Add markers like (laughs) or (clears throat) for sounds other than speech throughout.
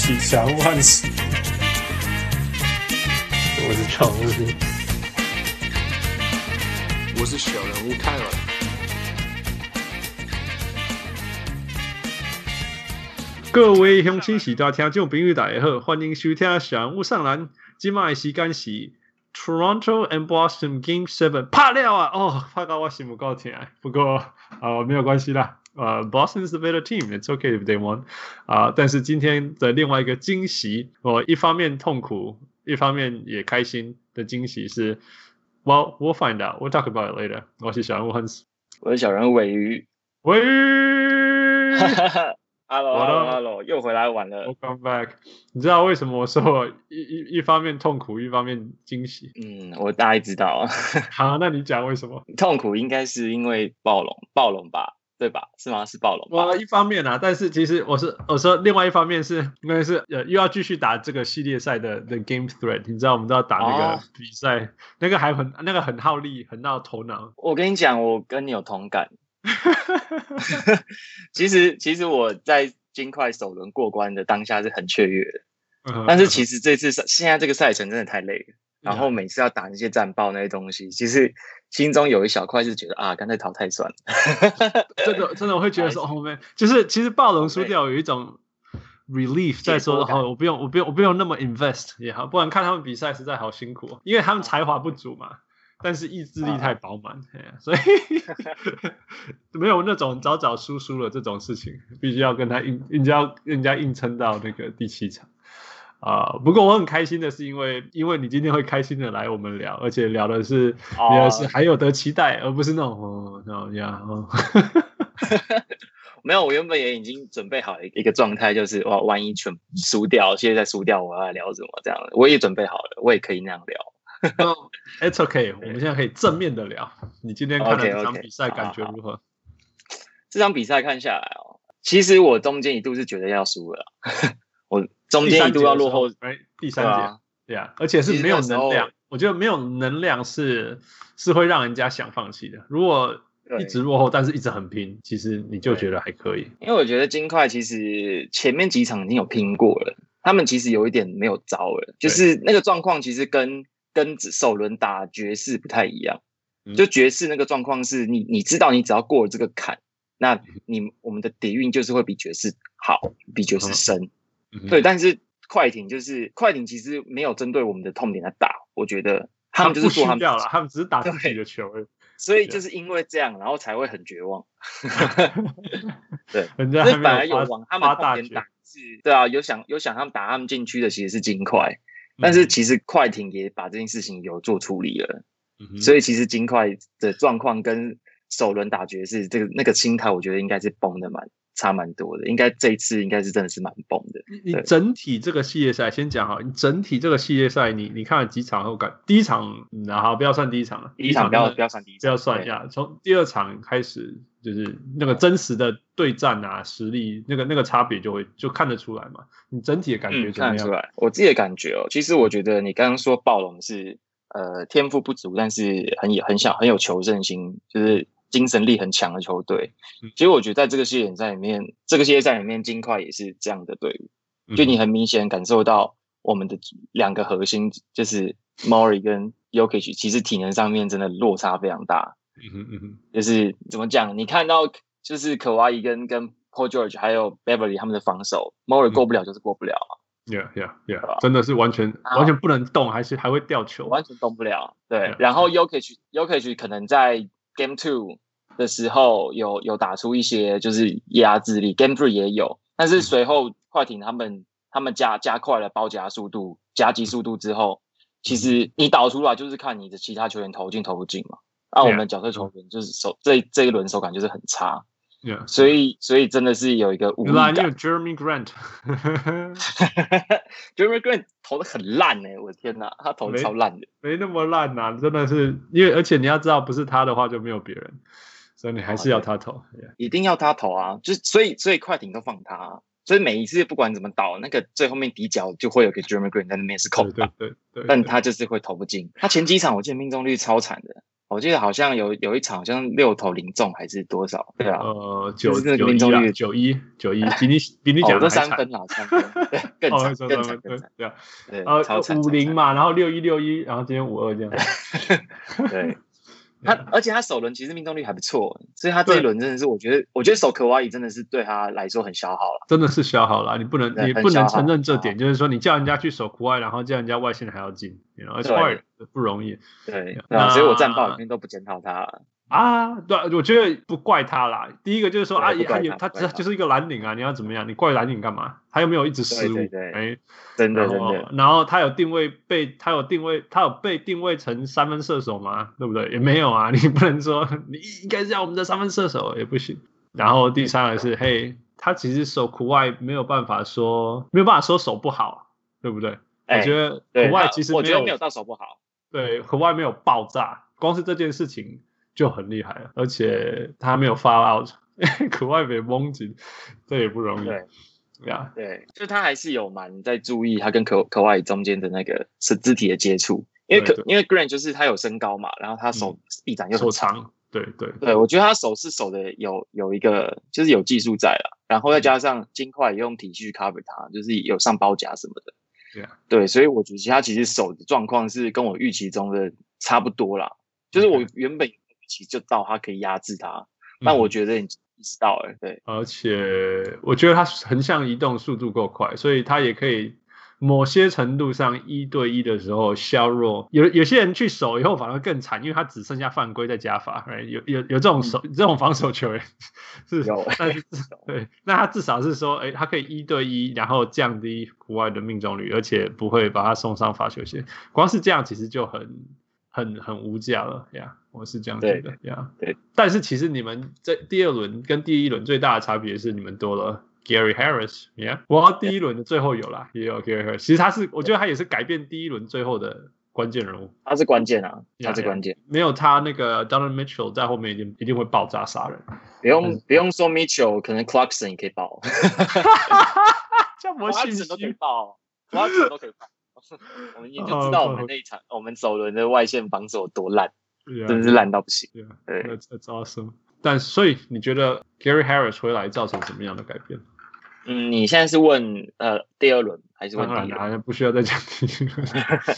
我是小人物汉斯，我是常务，我是小人物泰尔。各位乡亲喜大听众朋友大家好，欢迎收听小人物上篮。今麦时间是 Toronto and Boston Game Seven，怕了啊！哦，怕到我心不够甜。不过啊、呃，没有关系啦。呃、uh,，Boston is the better team. It's okay if they won. 啊、uh,，但是今天的另外一个惊喜，我一方面痛苦，一方面也开心的惊喜是，Well, we'll find out. We'll talk about it later. 我是小人物 Hans，我是小人物鮪鱼，鮪鱼。 Hello，Hello，Hello，又回来晚了。Welcome back。(laughs) 你知道为什么我说我一一一方面痛苦，一方面惊喜？嗯，我大概知道。好，那你讲为什么？痛苦应该是因为暴龙，暴龙吧。 (laughs) 对吧？是吗？是暴龙。我一方面啊，但是其实我是我说另外一方面是因为是呃又要继续打这个系列赛的的 Game Threat，你知道我们都要打那个比赛，哦、那个还很那个很耗力，很耗头脑。我跟你讲，我跟你有同感。(laughs) 其实其实我在金块首轮过关的当下是很雀跃的，嗯、但是其实这次现在这个赛程真的太累了。然后每次要打那些战报那些东西，其实心中有一小块是觉得啊，干脆淘汰算了。(laughs) 真的真的我会觉得说后面就是其实暴龙输掉有一种 relief，在说哦，我不用我不用我不用那么 invest 也好，不然看他们比赛实在好辛苦，因为他们才华不足嘛，但是意志力太饱满，啊、所以 (laughs) 没有那种早早输输了这种事情，必须要跟他硬硬要人家硬撑到那个第七场。啊、uh，不过我很开心的是，因为因为你今天会开心的来我们聊，而且聊的是聊的是还有得期待，而不是那种哦那种呀哦。(laughs) (laughs) 没有，我原本也已经准备好了一个状态，就是哇，万一全输掉，现在输掉，我要聊什么这样的，我也准备好了，我也可以那样聊。oh, (laughs) it's okay，我们现在可以正面的聊。你今天看了这场比赛，感觉如何？Okay, okay. 这场比赛看下来哦，其实我中间一度是觉得要输了，我。中间一度要落后，哎，第三节，对啊，而且是没有能量。我觉得没有能量是是会让人家想放弃的。如果一直落后，但是一直很拼，其实你就觉得还可以。因为我觉得金块其实前面几场已经有拼过了，他们其实有一点没有招了，就是那个状况其实跟跟首轮打爵士不太一样。就爵士那个状况是你你知道你只要过了这个坎，那你我们的底蕴就是会比爵士好，比爵士深。对，但是快艇就是快艇，其实没有针对我们的痛点来打，我觉得他们就是做他们掉了，他们只是打自己的球，所以就是因为这样，然后才会很绝望。(laughs) 对，人家本来有往他们痛点打是，对啊，有想有想他们打他们禁区的其实是金块，但是其实快艇也把这件事情有做处理了，嗯、所以其实金块的状况跟首轮打爵士这个那个心态，我觉得应该是崩的蛮。差蛮多的，应该这一次应该是真的是蛮崩的。你整体这个系列赛先讲好，你整体这个系列赛，你你看了几场后感？第一场，然后不要算第一场了，第一场不要不要算第一场，不要算一下。从第二场开始，就是那个真实的对战啊，实力那个那个差别就会就看得出来嘛。你整体的感觉怎么样？嗯，看得出来。我自己的感觉哦，其实我觉得你刚刚说暴龙是呃天赋不足，但是很有很小很有求胜心，就是。精神力很强的球队，其实我觉得在这个系列赛里面，这个系列赛里面，金块也是这样的队伍。就你很明显感受到我们的两个核心，就是 Mori 跟 Yokich，其实体能上面真的落差非常大。嗯嗯就是怎么讲？你看到就是可哇伊跟跟 Paul George 还有 Beverly 他们的防守，Murray 过不了就是过不了。Yeah, yeah, yeah，真的是完全完全不能动，还是还会掉球，完全动不了。对，yeah. 然后 Yokich，Yokich 可能在 Game Two 的时候有有打出一些就是压制力，Game Three 也有，但是随后快艇他们他们加加快了包夹速度、夹击速度之后，其实你导出来就是看你的其他球员投进投不进嘛。那、啊、我们角色球员就是手.这这一轮手感就是很差，yeah. 所以所以真的是有一个无力感。Jeremy Grant，Jeremy (laughs) Grant 投的很烂哎、欸，我的天哪，他投的超烂的，没那么烂呐、啊，真的是因为而且你要知道，不是他的话就没有别人。所以你还是要他投，oh, yeah. 一定要他投啊！就所以所以快艇都放他、啊，所以每一次不管怎么倒，那个最后面底角就会有个 Jeremy Grant 在那边是空的，对对对，但他就是会投不进。他前几场我记得命中率超惨的，我记得好像有有一场好像六投零中还是多少？对啊，呃，九就是那个命中率九一九一，(laughs) 比你比你讲的三分了，三分，对，更哦，惨，三更惨，分更惨，对啊，对，呃五零嘛，然后六一六一，然后今天五二这样。(laughs) 对。(laughs) 他而且他首轮其实命中率还不错，所以他这一轮真的是我觉得，我觉得守可瓦伊真的是对他来说很消耗了。真的是消耗了，你不能你不能承认这点，就是说你叫人家去守国外，然后叫人家外线还要进对 hard，不容易对，所以我战报里面都不检讨他了。啊。对，我觉得不怪他啦。第一个就是说啊，他也他不怪他就是一个蓝领啊，你要怎么样？你怪蓝领干嘛？他又没有一直失误，哎，真的真的，然后他有定位被他有定位，他有被定位成三分射手吗？对不对？也没有啊，(laughs) 你不能说你应该是要我们的三分射手也不行。然后第三个是，嘿，他其实守苦外没有办法说没有办法说守不好，对不对？哎我觉得苦外其实没有我觉得没有到手不好。对苦外没有爆炸，光是这件事情就很厉害了，而且他没有 foul out，(laughs) 苦外被蒙紧，这也不容易。对呀，对，就他还是有蛮在注意他跟可可哇伊中间的那个是肢体的接触，因为可因为 Grant 就是他有身高嘛，然后他手臂展又手很长，长，对对。对我觉得他手是手的有有一个就是有技术在了，然后再加上金块也用体系去 cover 他，就是有上包夹什么的，对啊，对，所以我觉得他其实手的状况是跟我预期中的差不多啦，就是我原本预期就到他可以压制他，但我觉得你意识到了，对。而且我觉得他横向移动速度够快，所以他也可以某些程度上一对一的时候削弱。有有些人去守以后反而更惨，因为他只剩下犯规再加罚。Right? 有有有这种守、这种防守球员是有，但是对，那他至少是说，哎，他可以一对一，然后降低国外的命中率，而且不会把他送上罚球线。光是这样其实就很很很无价了呀。Yeah, 我是这样觉得呀。对，但是其实你们在第二轮跟第一轮最大的差别是你们多了 Gary Harris，yeah。我第一轮的最后有啦，也有 Gary Harris。其实他是，我觉得他也是改变第一轮最后的关键人物。他是关键啊，他是关键。没有他那个 Donovan Mitchell 在后面一定一定会爆炸杀人。不用不用说 Mitchell，可能 Clarkson 也可以爆。(laughs) 这么信息都可以爆，Clarkson 都可以爆。(laughs) 我们已经就知道我们那一场，我们首轮的外线防守有多烂，真的是烂到不行。对，That's awesome。但所以你觉得 Gary Harris 回来造成什么样的改变？嗯，你现在是问呃第二轮还是问第一轮？好像不需要再讲第一轮。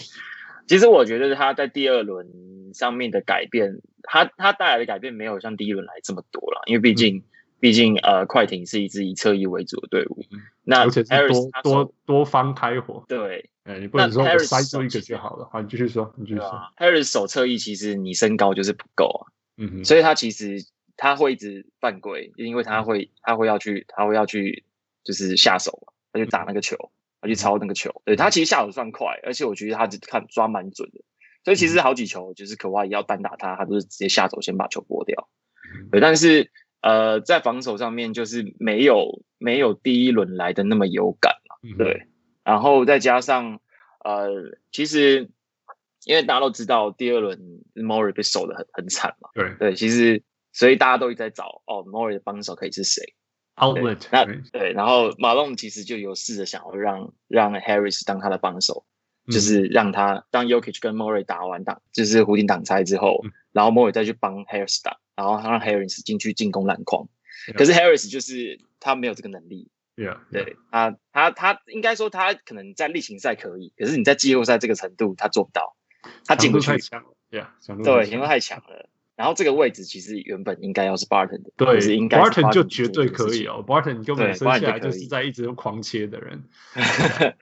(laughs) 其实我觉得他在第二轮上面的改变，他他带来的改变没有像第一轮来这么多了，因为毕竟。嗯毕竟，呃，快艇是一支以侧翼为主的队伍，那而且是多多多方开火。对，哎，你不能说我塞住一个就好了。好，你继续说，你继续说。啊、Harris 守侧翼其实你身高就是不够啊，嗯哼，所以他其实他会一直犯规，因为他会他会要去他会要去就是下手嘛，他去打那个球，他去抄那个球。对，他其实下手算快，而且我觉得他看抓蛮准的，所以其实好几球就是可哇伊要单打他，他都是直接下手先把球拨掉。对，但是。呃，在防守上面就是没有没有第一轮来的那么有感了，嗯、对。然后再加上呃，其实因为大家都知道第二轮 Morey 被守的很很惨嘛，对对。其实所以大家都一直在找哦，Morey 的帮手可以是谁？Outlet。那对，然后马龙其实就有试着想要让让 Harris 当他的帮手，嗯、就是让他当 Jokic 跟 Morey 打完挡，就是弧顶挡拆之后，嗯、然后 Morey 再去帮 Harris 打。然后他让 Harris 进去进攻篮筐.可是 Harris 就是他没有这个能力。Yeah, yeah. 对他，他他应该说他可能在例行赛可以，可是你在季后赛这个程度他做不到，他进不去。强，Yeah，对，强度太强了。然后这个位置其实原本应该要是 Barton 的，对，是应该 Barton 就绝对可以哦。Barton 根本生下来就是在一直狂切的人。(laughs)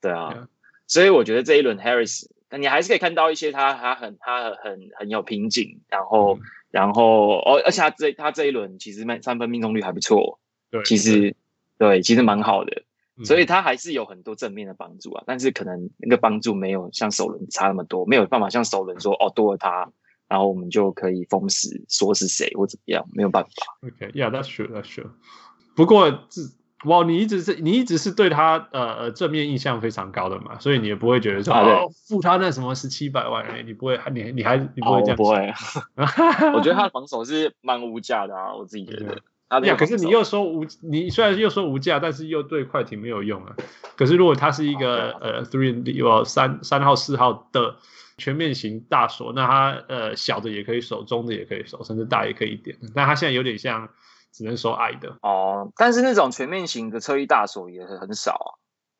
对啊所以我觉得这一轮 Harris，但你还是可以看到一些他他很他很很有瓶颈，然后。嗯然后哦，而且他这他这一轮其实三分命中率还不错，对，其实对，对，其实蛮好的，嗯，所以他还是有很多正面的帮助啊。但是可能那个帮助没有像首轮差那么多，没有办法像首轮说哦多了他，然后我们就可以封死说是谁或怎么样，没有办法。OK，Yeah，that's true，that's true。不过哇，你一直是你一直是对他呃呃正面印象非常高的嘛，所以你也不会觉得说、啊、哦付他那什么十七百万，你不会，你你还你不会这样、哦、不会，(laughs) 我觉得他的防守是蛮无价的啊，我自己觉得。呀，可是你又说无，你虽然又说无价，但是又对快艇没有用啊。可是如果他是一个呃 three and D 或三三号四号的全面型大锁，那他呃小的也可以守，中的也可以守，甚至大也可以一点。那他现在有点像只能守矮的哦。但是那种全面型的侧翼大手也很少啊，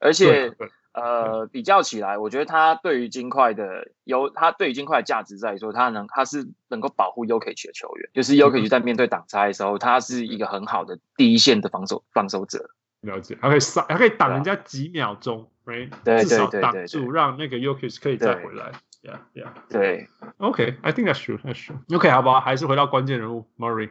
而且。呃，比较起来，我觉得他对于金块的有，他对于金块的价值在于说，他能他是能够保护 Jokic 的球员，就是 Jokic 在面对挡拆的时候，他是一个很好的第一线的防守防守者。了解，还可以杀，还可以挡人家几秒钟，right？对至少挡住，让那个 Jokic 可以再回来。Yeah, yeah. 对，OK，I think that's true, that's true. OK，好吧，还是回到关键人物 Murray。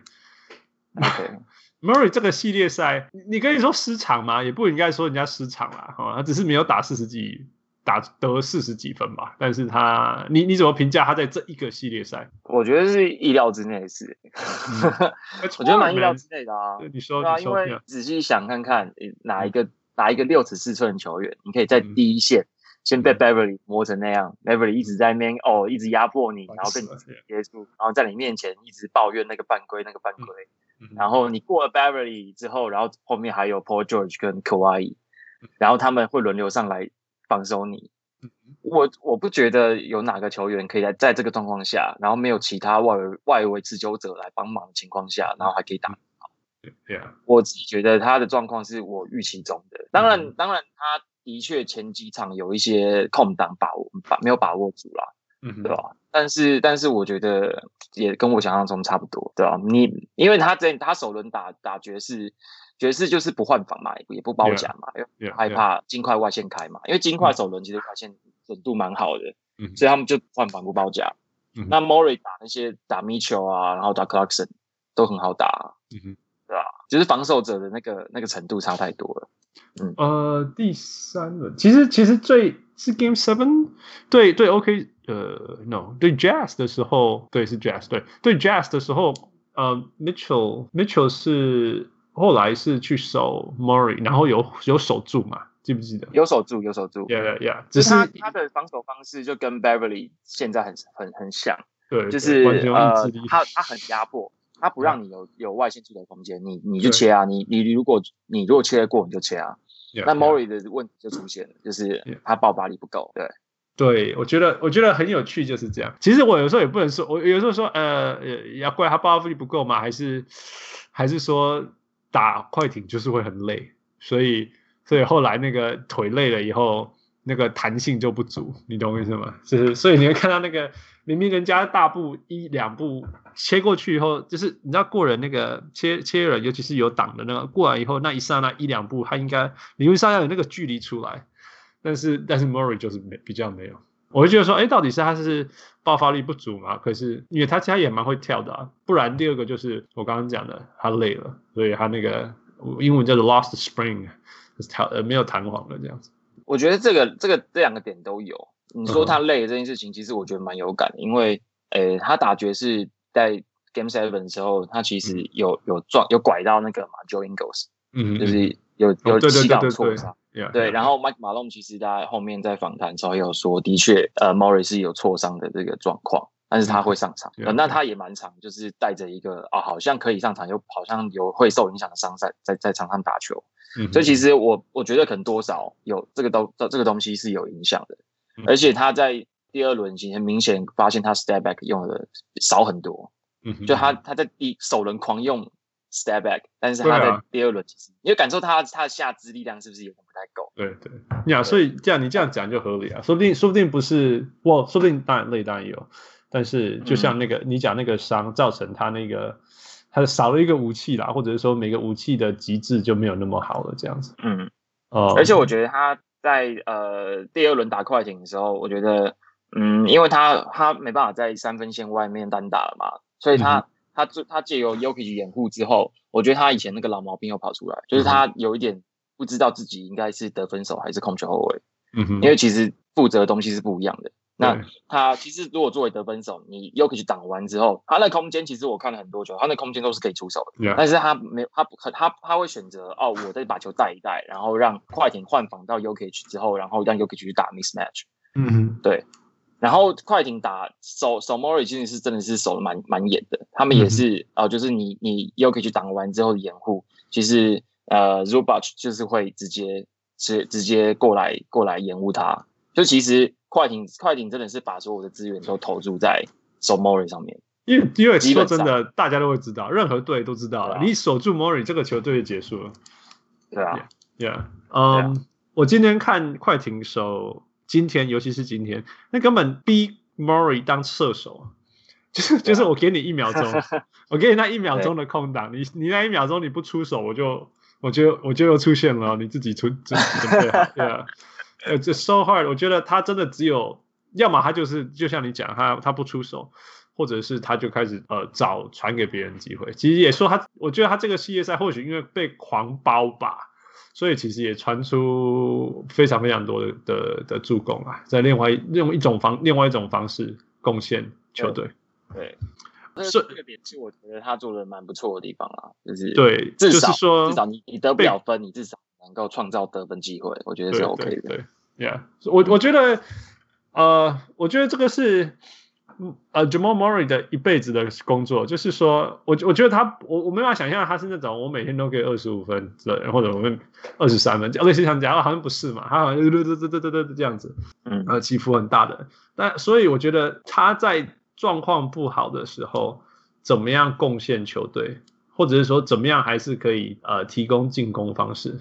OK。(laughs) Murray 这个系列赛，你可以说失常吗？也不应该说人家失常啦，哈，他只是没有打四十几，打得四十几分吧。但是他，你你怎么评价他在这一个系列赛？我觉得是意料之内的事，嗯、(laughs) 我觉得蛮意料之内的啊。你说，对啊，因为仔细想看看，哪一个哪一个六尺四寸的球员，你可以在第一线、嗯、先被 Beverly 磨成那样、嗯、，Beverly 一直在那边哦，一直压迫你，然后跟你接触，然后在你面前一直抱怨那个犯规，那个犯规。嗯然后你过了 Beverly 之后，然后后面还有 Paul George 跟 Kawhi，然后他们会轮流上来防守你。我我不觉得有哪个球员可以在在这个状况下，然后没有其他外围外围持球者来帮忙的情况下，然后还可以打好。对啊，我自己觉得他的状况是我预期中的。当然，当然他的确前几场有一些空档把握把没有把握住啦。嗯，对吧？但是，但是我觉得也跟我想象中差不多，对吧？你因为他这他首轮打打爵士，爵士就是不换防嘛，也不包夹嘛，因为害怕金块外线开嘛。因为金块首轮其实外线准度蛮好的，嗯，所以他们就换防不包夹。嗯，那 Murray 打那些打 Mitchell 啊，然后打 Clarkson 都很好打，嗯哼，对吧？就是防守者的那个那个程度差太多了。嗯，呃，第三轮其实其实最是 Game Seven 对对 OK。呃、uh,，no，对 Jazz 的时候，对是 Jazz，对对 Jazz 的时候，呃、uh,，Mitchell Mitchell 是后来是去守 Murray，然后有有守住嘛？记不记得？有守住，有守住。Yeah, yeah, yeah。只是他他的防守方式就跟 Beverly 现在很很很像，对，就是呃，他他很压迫，他不让你有有外线出的空间，你你就切啊，你你如果你如果切得过，你就切啊。那 Murray 的问题就出现了 (laughs) 就是他爆发力不够，对。对，我觉得我觉得很有趣，就是这样。其实我有时候也不能说，我有时候说，呃，要怪他爆发力不够吗？还是还是说打快艇就是会很累，所以所以后来那个腿累了以后，那个弹性就不足，你懂我意思吗？就是所以你会看到那个明明人家大步一两步切过去以后，就是你知道过人那个切切人，尤其是有挡的那个过来以后，那一刹那一两步，他应该理论上要有那个距离出来。但是但是 Murray 就是没比较没有，我就觉得说，哎，到底是他是爆发力不足嘛？可是因为他其他也蛮会跳的啊，不然第二个就是我刚刚讲的，他累了，所以他那个英文叫做 lost spring，就是弹呃没有弹簧了这样子。我觉得这个这个这两个点都有。你说他累这件事情，其实我觉得蛮有感的，因为诶他打爵士在 Game Seven 的时候，他其实有有撞有拐到那个嘛 Joe Ingles，嗯，就是有有膝盖挫伤。Yeah, 对，然后 Mike Malone 其实在后面在访谈的时候也有说，的确，呃，Morris 是有挫伤的这个状况，但是他会上场。Yeah, 呃、那他也蛮长，就是带着一个啊、哦，好像可以上场，又好像有会受影响的伤在在在场上打球。嗯、所以其实我我觉得可能多少有这个东这这个东西是有影响的，嗯、而且他在第二轮已经很明显发现他 step back 用的少很多，嗯，就他他在第首轮狂用。Step back，但是他的第二轮其实，你会感受他他的下肢力量是不是有点不太够？对对呀，所以这样你这样讲就合理啊，说不定说不定不是，我说不定当然累当然有，但是就像那个、嗯、你讲那个伤造成他那个他少了一个武器啦，或者是说每个武器的极致就没有那么好了这样子。嗯哦，而且我觉得他在呃第二轮打快艇的时候，我觉得嗯，因为他他没办法在三分线外面单打了嘛，所以他。嗯他他借由 Jokic 掩护之后，我觉得他以前那个老毛病又跑出来，就是他有一点不知道自己应该是得分手还是控球后卫。嗯哼，因为其实负责的东西是不一样的。那他其实如果作为得分手，你 Jokic 挡完之后，他那空间其实我看了很多球，他那空间都是可以出手的。但是他没他不他他，他会选择哦，我再把球带一带，然后让快艇换防到 Jokic 之后，然后让 Jokic 去打 mismatch。嗯哼，对。然后快艇打守守 Murray 其实是真的是守的蛮蛮严的，他们也是哦、嗯呃，就是你你又可以去挡完之后的掩护，其实呃 Zubac 就是会直接直直接过来过来掩护他，就其实快艇快艇真的是把所有的资源都投注在守 Murray 上面，因为因为说真的，大家都会知道，任何队都知道了，啊、你守住 Murray 这个球队就结束了，对啊，Yeah，嗯、yeah. um, 啊，我今天看快艇守。今天，尤其是今天，那根本逼 Murray 当射手，就是就是我给你一秒钟，(laughs) 我给你那一秒钟的空档，你你那一秒钟你不出手，我就我就我就又出现了，你自己出准备好，(laughs) 对啊，呃，这 so hard，我觉得他真的只有，要么他就是就像你讲，他他不出手，或者是他就开始呃找传给别人机会。其实也说他，我觉得他这个系列赛或许因为被狂包吧。所以其实也传出非常非常多的的的助攻啊，在另外用一种方另外一种方式贡献球队。对，这个点是我觉得他做的蛮不错的地方啊，就是对，至少、就是、说至少你你得不了分，你至少能够创造得分机会，我觉得是 OK 的。对，对，Yeah，我我觉得呃，我觉得这个是。呃，Jamal Murray 的一辈子的工作，就是说，我我觉得他，我我没办法想象他是那种我每天都可以二十五分，或者我们二十三分，类似像这样，好像不是嘛，他好像嘚嘚嘚嘚嘚嘚这样子，嗯，呃，起伏很大的。但所以我觉得他在状况不好的时候，怎么样贡献球队，或者是说怎么样还是可以呃提供进攻方式，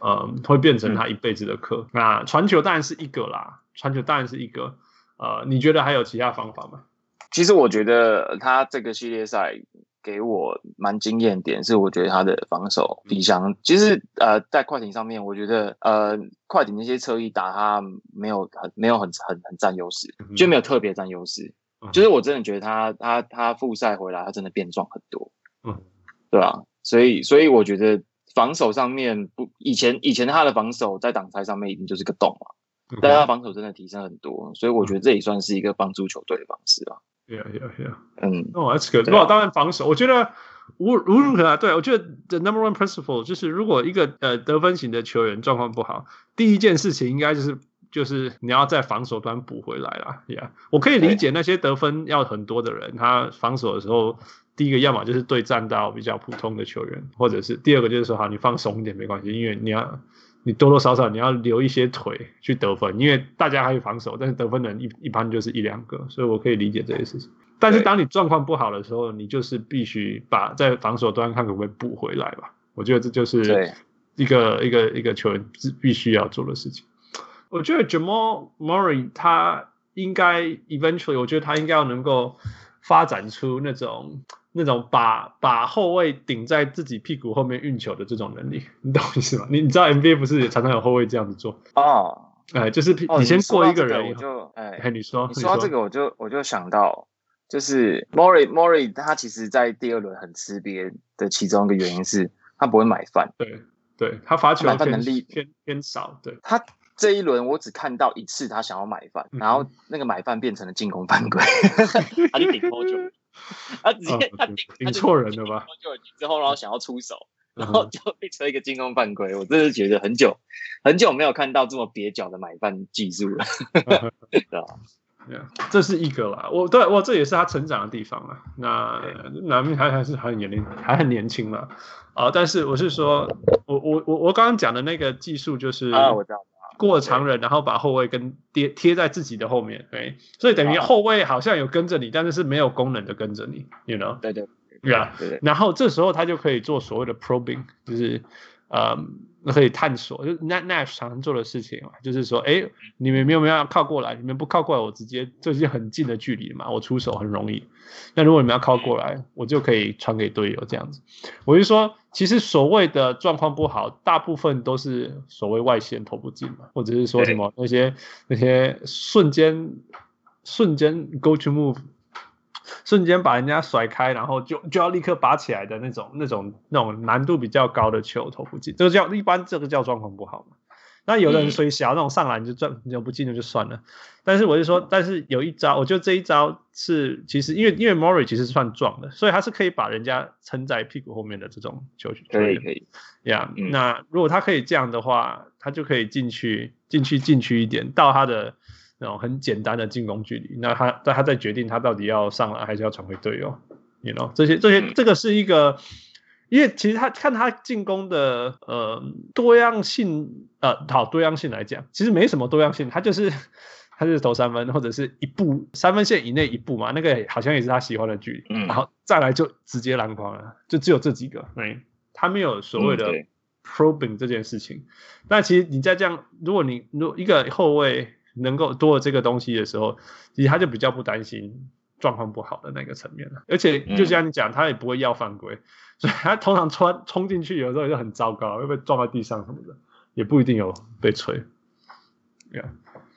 呃，会变成他一辈子的课。嗯、那传球当然是一个啦，传球当然是一个。呃，你觉得还有其他方法吗？其实我觉得他这个系列赛给我蛮惊艳点，是我觉得他的防守比上，其实呃在快艇上面，我觉得呃快艇那些侧翼打他没有很没有很很很占优势，就没有特别占优势。就是我真的觉得他他他复赛回来，他真的变壮很多。嗯，对啊，所以所以我觉得防守上面不以前以前他的防守在挡拆上面一定就是个洞嘛。但他防守真的提升很多，所以我觉得这也算是一个帮助球队的方式啊。Yeah, yeah, yeah. 嗯，哦，That's good。不，当然防守，我觉得无无论如何，对，我觉得 the number one principle 就是，如果一个呃得分型的球员状况不好，第一件事情应该就是就是你要在防守端补回来了。Yeah，我可以理解那些得分要很多的人，他防守的时候，第一个要么就是对战到比较普通的球员，或者是第二个就是说，好，你放松一点没关系，因为你要。你多多少少你要留一些腿去得分，因为大家还有防守，但是得分的人一一般就是一两个，所以我可以理解这些事情。但是当你状况不好的时候，你就是必须把在防守端看可不可以补回来吧。我觉得这就是一个一个一个球员必须要做的事情。我觉得 Jamal Murray 他应该 eventually，我觉得他应该要能够发展出那种。那种把把后卫顶在自己屁股后面运球的这种能力，(laughs) 你懂意思吗？你你知道 NBA 不是也常常有后卫这样子做哦？哎，就是你先过一个人，我就哎，哎，你说你说到这个，我就我就想到，就是 Murray Murray 他其实在第二轮很吃瘪的其中一个原因是他不会买饭，对对，他罚球能力偏偏少，对他这一轮我只看到一次他想要买饭，然后那个买饭变成了进攻犯规，(laughs) 他就顶多久。(laughs) 他直接他顶顶错人了吧？就之后然后想要出手，然后就被成一个进攻犯规。我真是觉得很久很久没有看到这么蹩脚的买饭技术了，(laughs) 对吧？这是一个啦。我对我这也是他成长的地方啊。那难免还还是还很年龄，还很年轻了。啊，但是我是说，我我我我刚刚讲的那个技术就是啊，我知道。过常人，然后把后卫跟贴贴在自己的后面，对，所以等于后卫好像有跟着你，但是是没有功能的跟着你，you know？对对，对啊，对对。然后这时候他就可以做所谓的 probing，就是呃，可以探索，就 Nash 常常做的事情嘛，就是说，哎，你们有没有要靠过来？你们不靠过来，我直接就是很近的距离嘛，我出手很容易。那如果你们要靠过来，我就可以传给队友这样子。我就说。其实所谓的状况不好，大部分都是所谓外线投不进嘛，或者是说什么那些那些瞬间瞬间 go to move，(laughs) 瞬间把人家甩开，然后就就要立刻拔起来的那种那种那种难度比较高的球投不进，这个叫一般这个叫状况不好嘛。那有的人所以想要那种上篮就赚，你就不进了就算了。但是我就说，但是有一招，我觉得这一招是其实因为因为 Murray 其实是算壮的，所以他是可以把人家撑在屁股后面的这种球权。可以可以，呀、yeah, 嗯，那如果他可以这样的话，他就可以进去进去进去一点，到他的那种很简单的进攻距离，那他他在决定他到底要上篮还是要传回队友，you know 这些这些这个是一个，因为其实他看他进攻的呃多样性呃好多样性来讲，其实没什么多样性，他就是他就是投三分或者是一步三分线以内一步嘛，那个好像也是他喜欢的距离，然后再来就直接篮筐了，就只有这几个，对，他没有所谓的 probing 这件事情。那其实你在这样，如果你如果一个后卫。能够多了这个东西的时候，其实他就比较不担心状况不好的那个层面了。而且就像你讲，他也不会要犯规，所以他通常穿冲进去有时候就很糟糕，会被撞到地上什么的，也不一定有被吹。Yeah.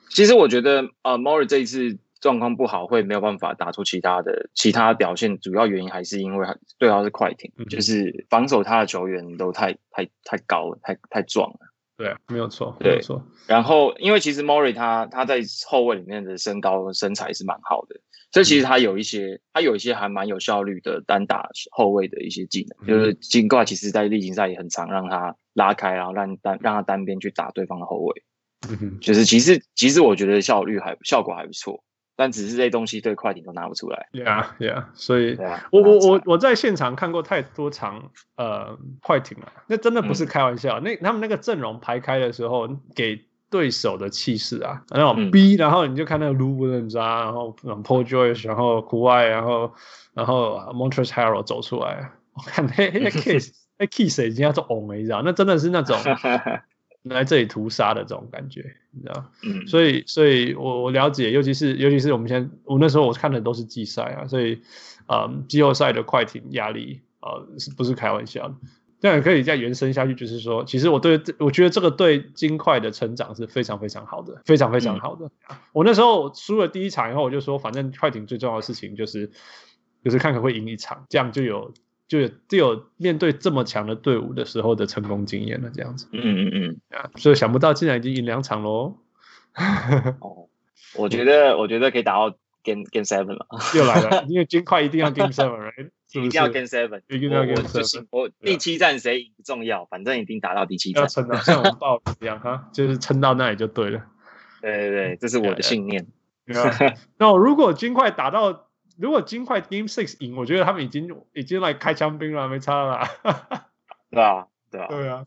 其实我觉得呃，Murray 这一次状况不好，会没有办法打出其他的其他表现，主要原因还是因为对方是快艇，嗯、就是防守他的球员都太太太高了，太太壮了。对，没有错，没有错。然后，因为其实 Murray 他他在后卫里面的身高和身材是蛮好的，所以其实他有一些他有一些还蛮有效率的单打后卫的一些技能，嗯、就是尽管其实在例行赛也很常让他拉开，然后让单让他单边去打对方的后卫，就是其实其实我觉得效率还效果还不错。但只是这些东西对快艇都拿不出来。Yeah, yeah. 所以我我我我在现场看过太多场呃快艇了，那真的不是开玩笑。嗯、那他们那个阵容排开的时候，给对手的气势啊，那种逼，然后你就看那个 Williams 啊，然后 Paul George，然后 Kawhi，然后然后 Montrezl Harrell 走出来，(laughs) 我看那那 (laughs) Kiss 那 Kiss 已经要做红了，你知道？那真的是那种。(laughs) 来这里屠杀的这种感觉，你知道？嗯，所以，所以我我了解，尤其是尤其是我们现在，我那时候我看的都是季赛啊，所以，嗯，季后赛的快艇压力，呃，是不是开玩笑的？这样可以再延伸下去，就是说，其实我对，我觉得这个对金块的成长是非常非常好的，非常非常好的。嗯、我那时候输了第一场以后，我就说，反正快艇最重要的事情就是，就是看看会赢一场，这样就有。就有就有面对这么强的队伍的时候的成功经验了，这样子。嗯嗯嗯啊，所以想不到竟然已经赢两场喽。(laughs) 哦，我觉得我觉得可以打到 Game Game Seven 了。又来了，因为金块一定要 Game Seven，right？(laughs) 一定要 Game Seven，一定要 Game Seven。我第七战谁赢不重要，反正一定打到第七战。要撑到像我们爆一样哈，就是撑到那里就对了。(laughs) 对对对，这是我的信念。那如果金块打到。如果金块 Game Six 赢，我觉得他们已经已经来开枪兵了，没差了。对啊，对啊，对啊，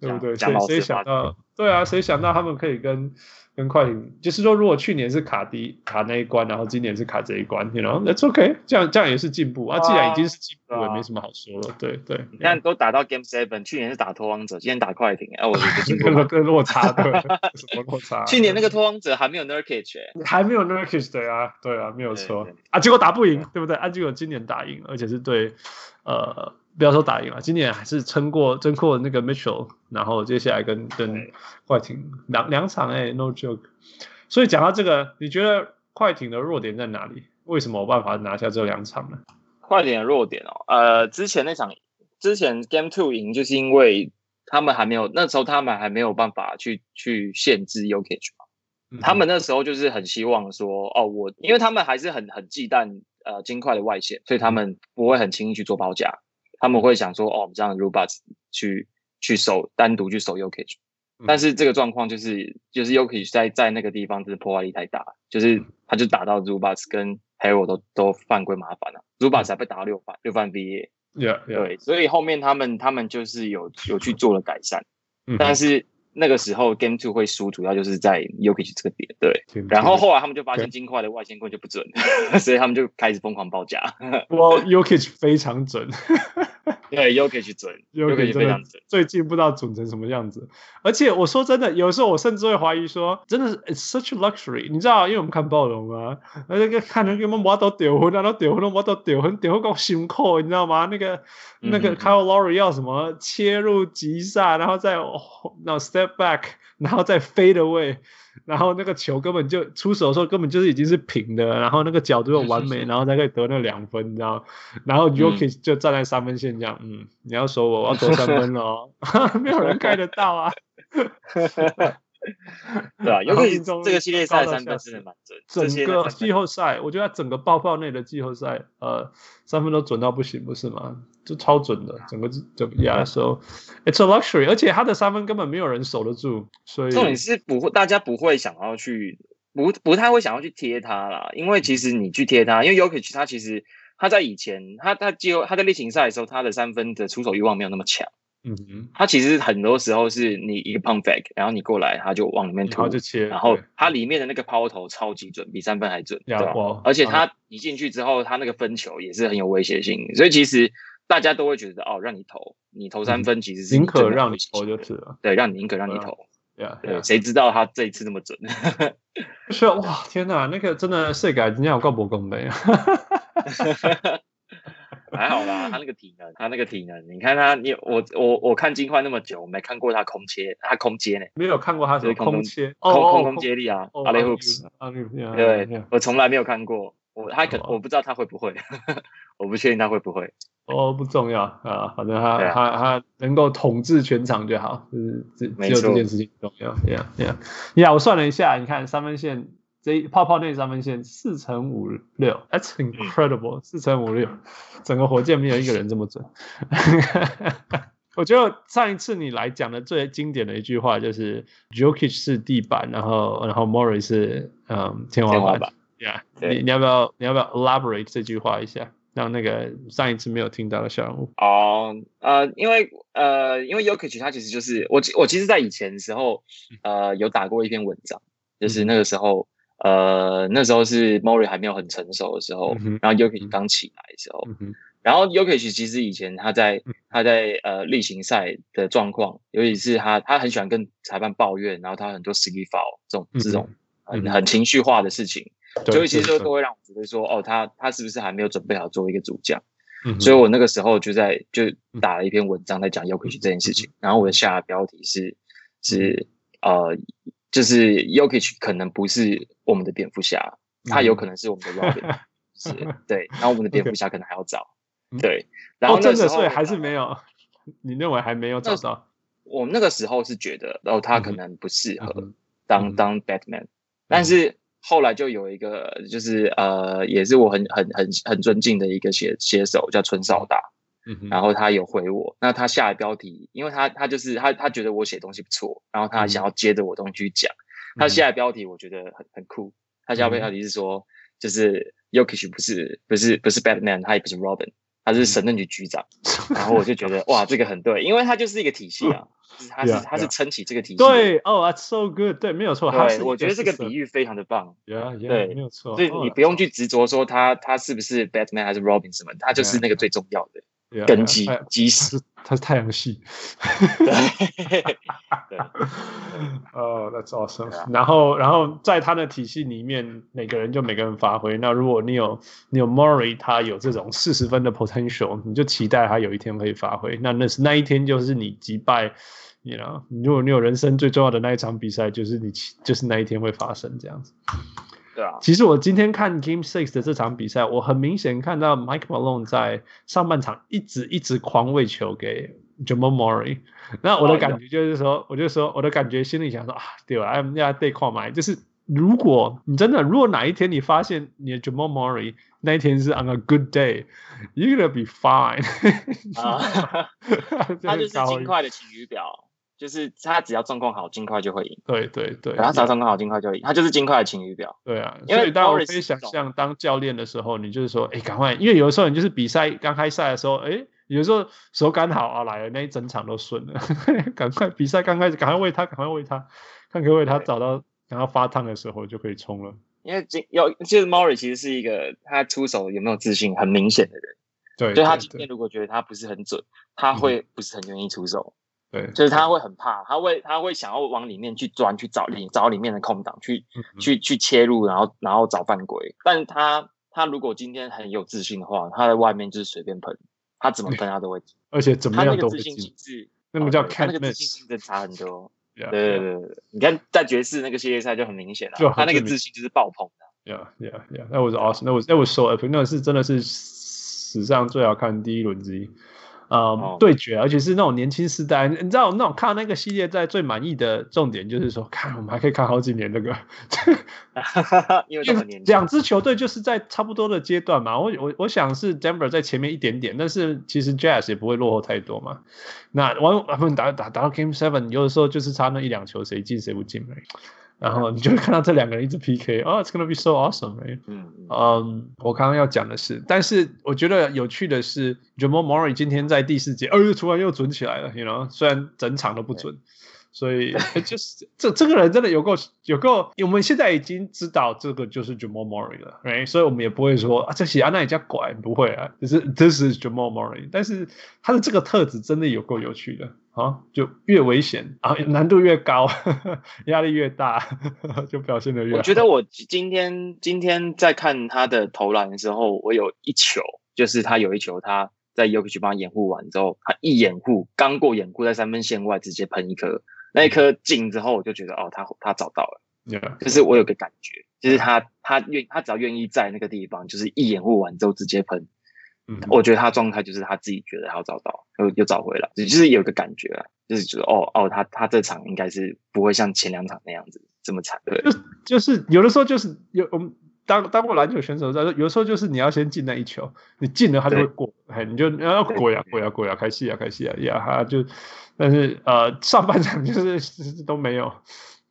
对不对？谁谁想到？对啊，谁想到他们可以跟？跟快艇，就是说，如果去年是卡迪卡那一关，然后今年是卡这一关，you know，that's okay，这样这样也是进步啊。既然已经是进步，也没什么好说了。对对，你看都打到 Game Seven，去年是打拓荒者，今年打快艇，哎，我觉得。这 (laughs) 个落差，对，(laughs) 什么落差？去年那个拓荒者还没有 Nurkic，还没有 Nurkic，对啊，对啊，没有错啊，结果打不赢，对不对？啊，结果今年打赢，而且是对，呃。不要说打赢了，今年还是撑过撑过那个 Mitchell，然后接下来跟跟快艇两两场哎，no joke。所以讲到这个，你觉得快艇的弱点在哪里？为什么有办法拿下这两场呢？快艇的弱点哦，呃，之前那场之前 Game Two 赢，就是因为他们还没有那时候他们还没有办法去去限制哼他们那时候就是很希望说哦，我因为他们还是很很忌惮呃金块的外线，所以他们不会很轻易去做包夹。他们会想说，哦，我们这样 RUBUS 去去守，单独去守 Jokic，但是这个状况就是，就是 Jokic 在在那个地方，就是破坏力太大，就是他就打到 Rubas 跟 Harrell 都都犯规麻烦了。啊、，Rubas 还被打到六犯六犯 VA，对，所以后面他们他们就是有有去做了改善，但是。那个时候 Game Two 会输，主要就是在 Jokic 这个点，对。然后后来他们就发现金块的外线棍就不准，(laughs) 所以他们就开始疯狂报价。哇，Jokic 非常准，(laughs) 对，Jokic 准，Jokic 非常准。最近不知道准成什么样子。而且我说真的，有时候我甚至会怀疑说，真的是 It's such a luxury，你知道，因为我们看暴龙啊，那个看那个我们挖到丢魂，然后丢分，挖到丢魂，丢魂够辛苦，你知道吗？那个那个 Kyle Lowry 要什么切入急杀，然后再那 step back，(laughs) 然后再 fade away，然后那个球根本就出手的时候根本就是已经是平的，然后那个角度又完美，然后才可以得那两分，你知道？然后 Jokic 就站在三分线这样，嗯，你要说我，我要投三分了，(laughs) 没有人盖得到啊。(laughs) 对啊，尤其这个系列赛三分真的蛮准，整个季后赛，我觉得整个爆爆内的季后赛，呃，三分都准到不行，不是吗？就超准的，整个整个压缩，It's a luxury，而且他的三分根本没有人守得住，所以重点是不会，大家不会想要去不不太会想要去贴他啦，因为其实你去贴他，因为 Jokic 他其实他在以前他他就他在例行赛的时候，他的三分的出手欲望没有那么强。嗯哼，他其实很多时候是你一个 pump fake，然后你过来，他就往里面突，然后就切，然后他里面的那个抛投超级准，比三分还准，对吧？哇而且他一进去之后，他那个分球也是很有威胁性，所以其实大家都会觉得哦，让你投，你投三分其实是宁可让你投就是了，对，让你宁可让你投，对啊，对，谁知道他这一次那么准？(laughs) 是哇，天哪，那个真的世界人家有够不公平啊！(laughs) 还好啦，他那个体能，他那个体能，你看他，你我我我看金块那么久，我没看过他空切，他空接呢？没有看过他什么空切，空空空接力啊，阿雷乌斯，对，我从来没有看过，我他可我不知道他会不会，(laughs) 我不确定他会不会。哦，不重要啊，反正他他他能够统治全场就好，就是只只有这件事情重要。Yeah yeah yeah，我算了一下，你看三分线。这一泡泡内三分线四乘五六，That's incredible，四乘五六，整个火箭没有一个人这么准。(laughs) 我觉得上一次你来讲的最经典的一句话就是 Jokic 是地板，然后然后 Murray 是嗯天花板。Yeah，你你要不要你要不要 elaborate 这句话一下，让那个上一次没有听到的小人物。哦，呃，因为呃，因为 Jokic 他其实就是我我其实在以前的时候呃有打过一篇文章，就是那个时候。呃，那时候是 Murray 还没有很成熟的时候，嗯、然后 Jokic 刚起来的时候，嗯、然后 Jokic 其实以前他在他在呃例行赛的状况，尤其是他他很喜欢跟裁判抱怨，然后他很多 silly foul 这种、嗯、这种很、嗯、很情绪化的事情，所以其实都会让我觉得说，哦，他他是不是还没有准备好做一个主将？嗯、所以我那个时候就在就打了一篇文章在讲 Jokic 这件事情，嗯、然后我的下的标题是是呃。就是 Jokic 可能不是我们的蝙蝠侠，他有可能是我们的 Robin，(laughs) 是，对，然后我们的蝙蝠侠可能还要找，对，然后那时候还是没有，你认为还没有找到？我那个时候是觉得，然后他可能不适合当当 Batman，但是后来就有一个，就是呃，也是我很很很很尊敬的一个写写手，叫春少大。然后他有回我，那他下的标题，因为他他就是他他觉得我写东西不错，然后他想要接着我东西去讲。他下的标题我觉得很很酷，他下的标题是说，就是 Jokic 不是不是不是 Batman，他也不是 Robin，他是神盾局局长。(laughs) 然后我就觉得哇，这个很对，因为他就是一个体系啊，就是他是他是撑起这个体系。对，哦，That's so good，对，没有错，对，我觉得这个比喻非常的棒。对，没有错，所以你不用去执着说他他是不是 Batman 还是 Robin 什么，他就是那个最重要的。根基基石，(laughs) 它是太阳系。对，(laughs) 哦，That's awesome。然后，然后在他的体系里面，每个人就每个人发挥。那如果你有你有 Murray，他有这种四十分的 potential，你就期待他有一天可以发挥。那那是那一天就是你击败，you know，如果你有人生最重要的那一场比赛，就是你就是那一天会发生这样子。对啊，其实我今天看 Game Six 的这场比赛，我很明显看到 Mike Malone 在上半场一直一直狂喂球给 Jamal Murray。那我的感觉就是说，我就说我的感觉心里想说啊，对吧？I'm yeah they call my，就是如果你真的，如果哪一天你发现你的 Jamal Murray 那一天是 on a good day，you're gonna be fine。(laughs) 啊，(laughs) 他就是尽快的晴雨表。就是他只要状况好，金块就会赢。对对对，他只要状况好，金块就会赢。他就是金块的晴雨表。对啊，因为当我可以想象，当教练的时候，你就是说，哎，赶快，因为有的时候你就是比赛刚开赛的时候，哎，有时候手感好啊，来了那一整场都顺了，(laughs) 赶快比赛刚开始，赶快喂他，赶快喂他，看可以他找到想要发烫的时候就可以冲了。因为今有，其实 Murray 其实是一个他出手有没有自信很明显的人。对，所以他今天如果觉得他不是很准，他会不是很愿意出手。对，就是他会很怕，他会他会想要往里面去钻，去找里找里面的空档，去、嗯、去去切入，然后然后找犯规。但他他如果今天很有自信的话，他在外面就是随便喷，他怎么喷他都会进。而且怎么样都会进。他那个自信心是，那个叫他那个自信心真的差很多。对对对对，你看在爵士那个系列赛就很明显了，他那个自信就是爆棚的。Yeah yeah yeah，那 was awesome，那 was 那 was so epic，那是真的是史上最好看的第一轮之一。呃，oh. 对决，而且是那种年轻世代，你知道，那种看那个系列赛最满意的重点就是说，(laughs) 看我们还可以看好几年那个，(laughs) 两支球队就是在差不多的阶段嘛。我我我想是 Denver 在前面一点点，但是其实 Jazz 也不会落后太多嘛。那完，我们打打打到 Game Seven，有的时候就是差那一两球，谁进谁不进而已。然后你就会看到这两个人一直 PK，哦、oh,，It's gonna be so awesome，嗯嗯，嗯，我刚刚要讲的是，但是我觉得有趣的是，Jamal Murray 今天在第四节，哦，突然又准起来了，you know，虽然整场都不准。所以就是这这个人真的有够有够，我们现在已经知道这个就是 Jamal Murray 了，right? 所以我们也不会说啊，这些啊那也叫拐，不会啊，就是 This is Jamal Murray，但是他的这个特质真的有够有趣的啊，就越危险啊，难度越高，呵 (laughs) 呵压力越大，呵 (laughs) 呵就表现得越好。我觉得我今天今天在看他的投篮的时候，我有一球，就是他有一球他在 Jokic 帮他掩护完之后，他一掩护刚过掩护，在三分线外直接喷一颗。那一颗进之后，我就觉得哦，他他找到了，Yeah. 就是我有个感觉，就是他他愿他只要愿意在那个地方，就是一掩护完之后直接喷，mm hmm. 我觉得他状态就是他自己觉得他要找到，又又找回来，就是有个感觉啊，就是觉得哦哦，他他这场应该是不会像前两场那样子这么惨，对，就就是有的时候就是有我们当当过篮球选手在说，有的时候就是你要先进那一球，你进了他就会过，哎，你就要过呀过呀过呀，开戏呀开戏呀呀，哈就。但是呃，上半场 (laughs) 就是都没有，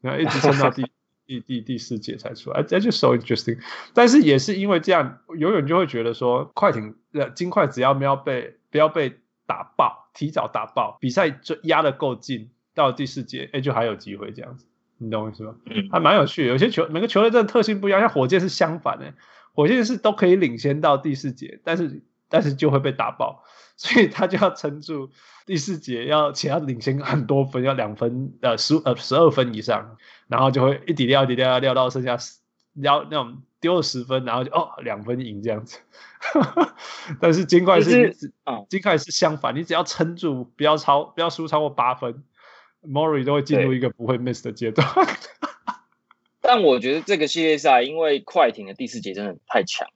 然后一直撑到第第第第四节才出来，That's just so interesting。但是也是因为这样，永远就会觉得说，快艇呃金块只要不要被不要被打爆，提早打爆，比赛就压的够近，到第四节哎就还有机会这样子，你懂我意思吗？嗯，还蛮有趣的。有些球每个球队真的特性不一样，像火箭是相反的，火箭是都可以领先到第四节，但是但是就会被打爆。所以他就要撑住第四节，要且要领先很多分，要两分呃十呃十二分以上，然后就会一底料一底料料到剩下料那种丢了十分，然后就哦两分赢这样子。(laughs) 但是金块是啊，金块是相反，你只要撑住，不要超不要输超过八分，Murray 都会进入一个不会 miss 的阶段。(laughs) 但我觉得这个系列赛，因为快艇的第四节真的太强，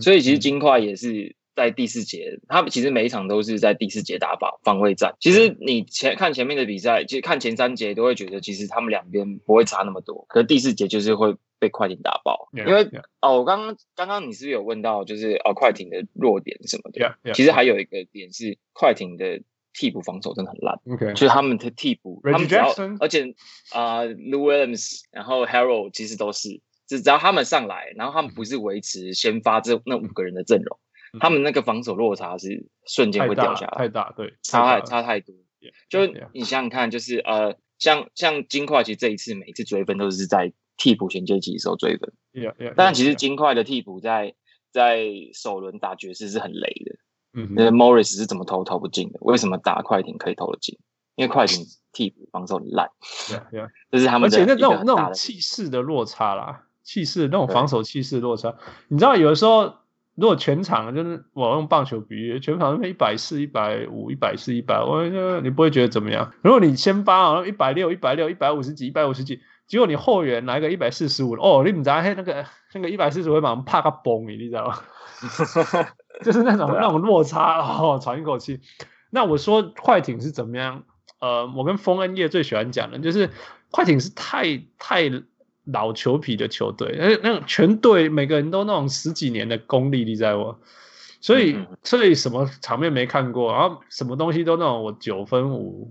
所以其实金块也是。在第四节，他们其实每一场都是在第四节打防防卫战。其实你前看前面的比赛，其实看前三节都会觉得，其实他们两边不会差那么多。可是第四节就是会被快艇打爆，yeah, 因为.哦，我刚刚刚刚你是不是有问到，就是哦快艇的弱点什么的？Yeah, yeah, 其实还有一个点是快艇的替补防守真的很烂。OK，就是他们的替补他们只要 Jackson? 而且啊、呃、Lou Williams，然后 Harold 其实都是，只只要他们上来，然后他们不是维持先发这那五个人的阵容。他们那个防守落差是瞬间会掉下来，太大，对，差太差太多。就你想想看，就是呃，像像金块，其实这一次每一次追分都是在替补衔接期的时候追分。Yeah, yeah, 但其实金块的替补在在首轮打爵士是很雷的。嗯哼，那 Morris 是怎么投投不进的？为什么打快艇可以投得进？因为快艇替补防守很烂。Yeah, yeah. 这是他们的而且那种那种气势的落差啦，气势那种防守气势落差，你知道有的时候。如果全场就是我用棒球比喻，全场那边一百四、一百五、一百四、一百，我你不会觉得怎么样？如果你先发啊，一百六、一百六、一百五十几、一百五十几，结果你后援来个一百四十五，哦，你不知道嘿，那个那个一百四十五会把人怕个崩，你知道吗？(laughs) 就是那种、啊、那种落差，哦，喘一口气。那我说快艇是怎么样？呃，我跟丰恩业最喜欢讲的，就是快艇是太太。老球皮的球队，那那种全队每个人都那种十几年的功力，你知道吗？所以所以什么场面没看过，然后什么东西都那种我九分五，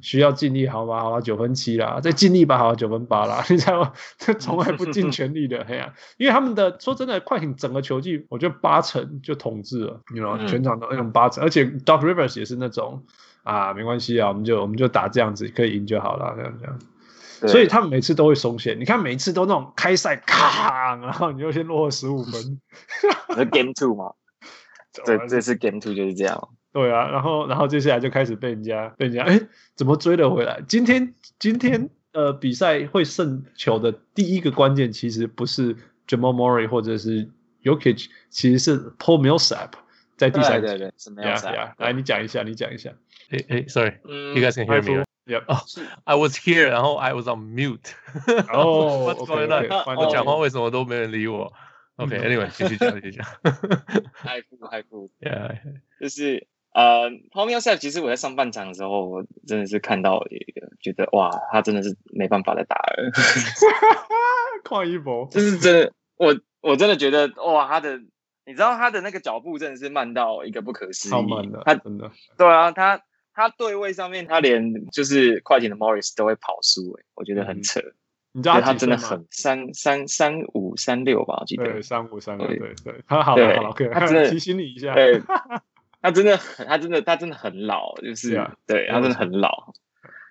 需要尽力好吧，好吧，九分七啦，再尽力吧，好吧九分八啦，(laughs) 你知道吗？这从来不尽全力的，(laughs) 嘿呀，因为他们的说真的，快艇整个球技，我觉得八成就统治了，你知道吗？全场都那种八成，而且 Doc Rivers 也是那种啊，没关系啊，我们就我们就打这样子，可以赢就好了，这样这样。对所以他们每次都会松懈，你看每次都那种开赛咔，然后你就先落后十五分。那 Game Two 嘛，(laughs) 对，这次 Game Two 就是这样。对啊，然后然后接下来就开始被人家被人家哎，怎么追了回来？今天今天呃比赛会胜球的第一个关键其实不是 Jamal Murray 或者是 Jokic，其实是 Paul Millsap 在第三节。对对对，是 Millsap。来，你讲一下，你讲一下。哎哎，Sorry，you guys can hear me。Yep. Oh, I was here，然后 I was on mute。(laughs) 哦，我讲话为什么都没人理我？OK，Anyway，继续讲，继续讲。(laughs) 太酷，太酷。(laughs) Yeah，就是呃，Paul Millsap，其实我在上半场的时候，我真的是看到一个，觉得哇，他真的是没办法再打了。跨一波，就是真的，我我真的觉得哇，他的，你知道他的那个脚步真的是慢到一个不可思议。超慢的，他真的。对啊，他。他对位上面，他连就是快艇的 Morris 都会跑输，哎，我觉得很扯。你知道他真的很三三三五三六吧，我记得对三五三六，对对，他好了好了，可以他真的 (laughs) 提醒你一下，对，(laughs) 他真的很，他真的他真的很老，就是对他真的很老，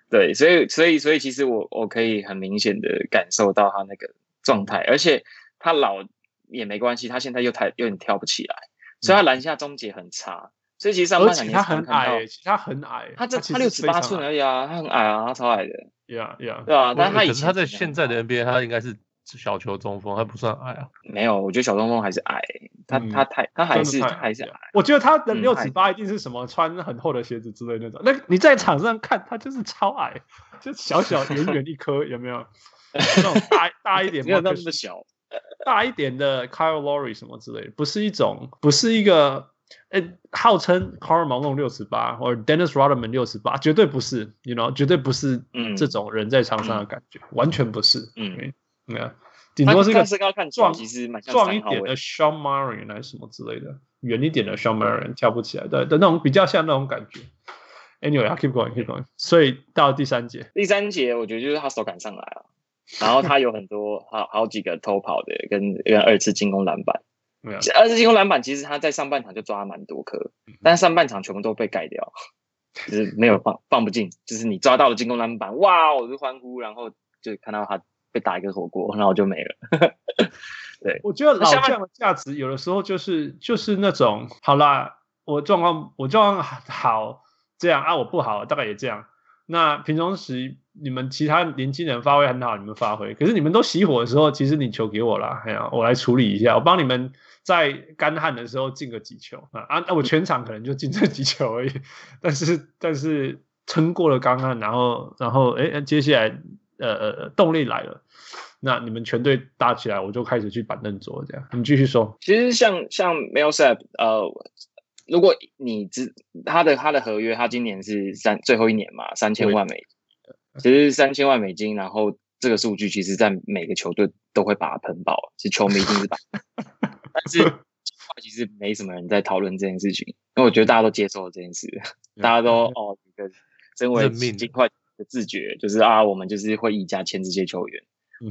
对，所以所以所以其实我我可以很明显的感受到他那个状态，而且他老也没关系，他现在又太有点跳不起来，所以他篮下终结很差。所以其实上半场他很矮，其实他很矮，他这他六尺八寸而已啊，他很矮啊，他超矮的。Yeah, yeah，对啊，但他可是他在现在的 NBA，他应该是小球中锋，他不算矮啊。没有，我觉得小中锋还是矮，他他太他还是还是矮。我觉得他的六尺八一定是什么穿很厚的鞋子之类那种。那你在场上看他就是超矮，就小小圆圆一颗，有没有？(laughs) 那种大大一点，没有那么小，大一点的 Kyle Lowry 什么之类，不是一种，不是一个。哎，号称 Karl Malone 六十八，或者 Dennis Rodman 六十八，绝对不是，you know，绝对不是这种人在场上的感觉，嗯、完全不是。嗯，没有，顶多是一个身高看壮，其实蛮壮一点的 Shawn Marion 还是什么之类的，远一点的 Shawn Marion 跳不起来的的那种，比较像那种感觉。Anyway，keep going，keep going。所以到了第三节，第三节我觉得就是他手感上来了，然后他有很多好好几个偷跑的跟跟二次进攻篮板。二次进攻篮板，其实他在上半场就抓了蛮多颗，但上半场全部都被盖掉，就是没有放放不进，就是你抓到了进攻篮板，哇，我就欢呼，然后就看到他被打一个火锅，然后就没了。(laughs) 对，我觉得老将的价值有的时候就是就是那种，好啦，我状况我状况好这样啊，我不好大概也这样。那平常时你们其他年轻人发挥很好，你们发挥，可是你们都熄火的时候，其实你球给我了，哎呀，我来处理一下，我帮你们。在干旱的时候进个几球啊啊！那我全场可能就进这几球而已，(laughs) 但是但是撑过了干旱，然后然后哎，接下来呃呃动力来了，那你们全队搭起来，我就开始去板凳坐这样。你继续说。其实像像 Millsap 呃，如果你知他的他的合约，他今年是三最后一年嘛，三千万美金，其实三千万美金，然后这个数据其实在每个球队都会把它喷爆，其实球迷一定是把。(laughs) 但是 (laughs) 其实没什么人在讨论这件事情，因为我觉得大家都接受了这件事，大家都哦，一个身为金块的自觉，就是啊，我们就是会溢价签这些球员，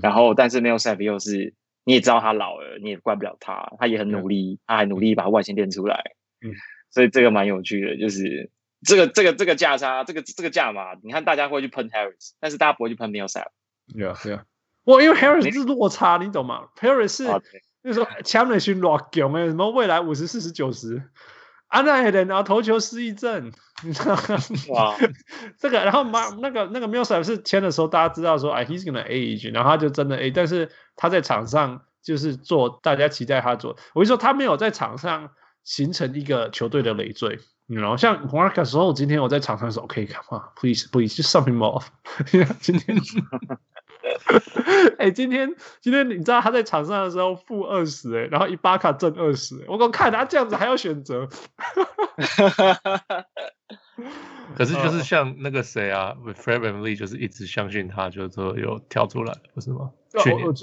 然后但是没有赛比又是你也知道他老了，你也怪不了他，他也很努力，他还努力把外线练出来，嗯，所以这个蛮有趣的，就是这个这个这个价差，这个这个价码，你看大家会去喷 Harris，但是大家不会去喷 Millsap，对啊对啊，我因为 Harris 是落差，你懂吗？Harris 是。就是说，强的群落强哎，什么未来五十、四十、九十，啊那还得然后投球失忆症，(laughs) 你知道吗？哇，(laughs) 这个，然后马那个那个 Millsap 是签的时候，大家知道说，哎，he's gonna age，然后他就真的 age，但是他在场上就是做大家期待他做，我就说他没有在场上形成一个球队的累赘，然后像 Marcus 时候，今天我在场上说，OK，come on，please，please，just something (laughs) more 今天。(laughs) 哎、欸，今天今天你知道他在场上的时候负二十哎，然后伊巴卡正二十哎，我刚看他这样子还要选择。(laughs) 可是就是像那个谁啊，Fred VanVleet 就是一直相信他，就是说有跳出来，不是吗？我我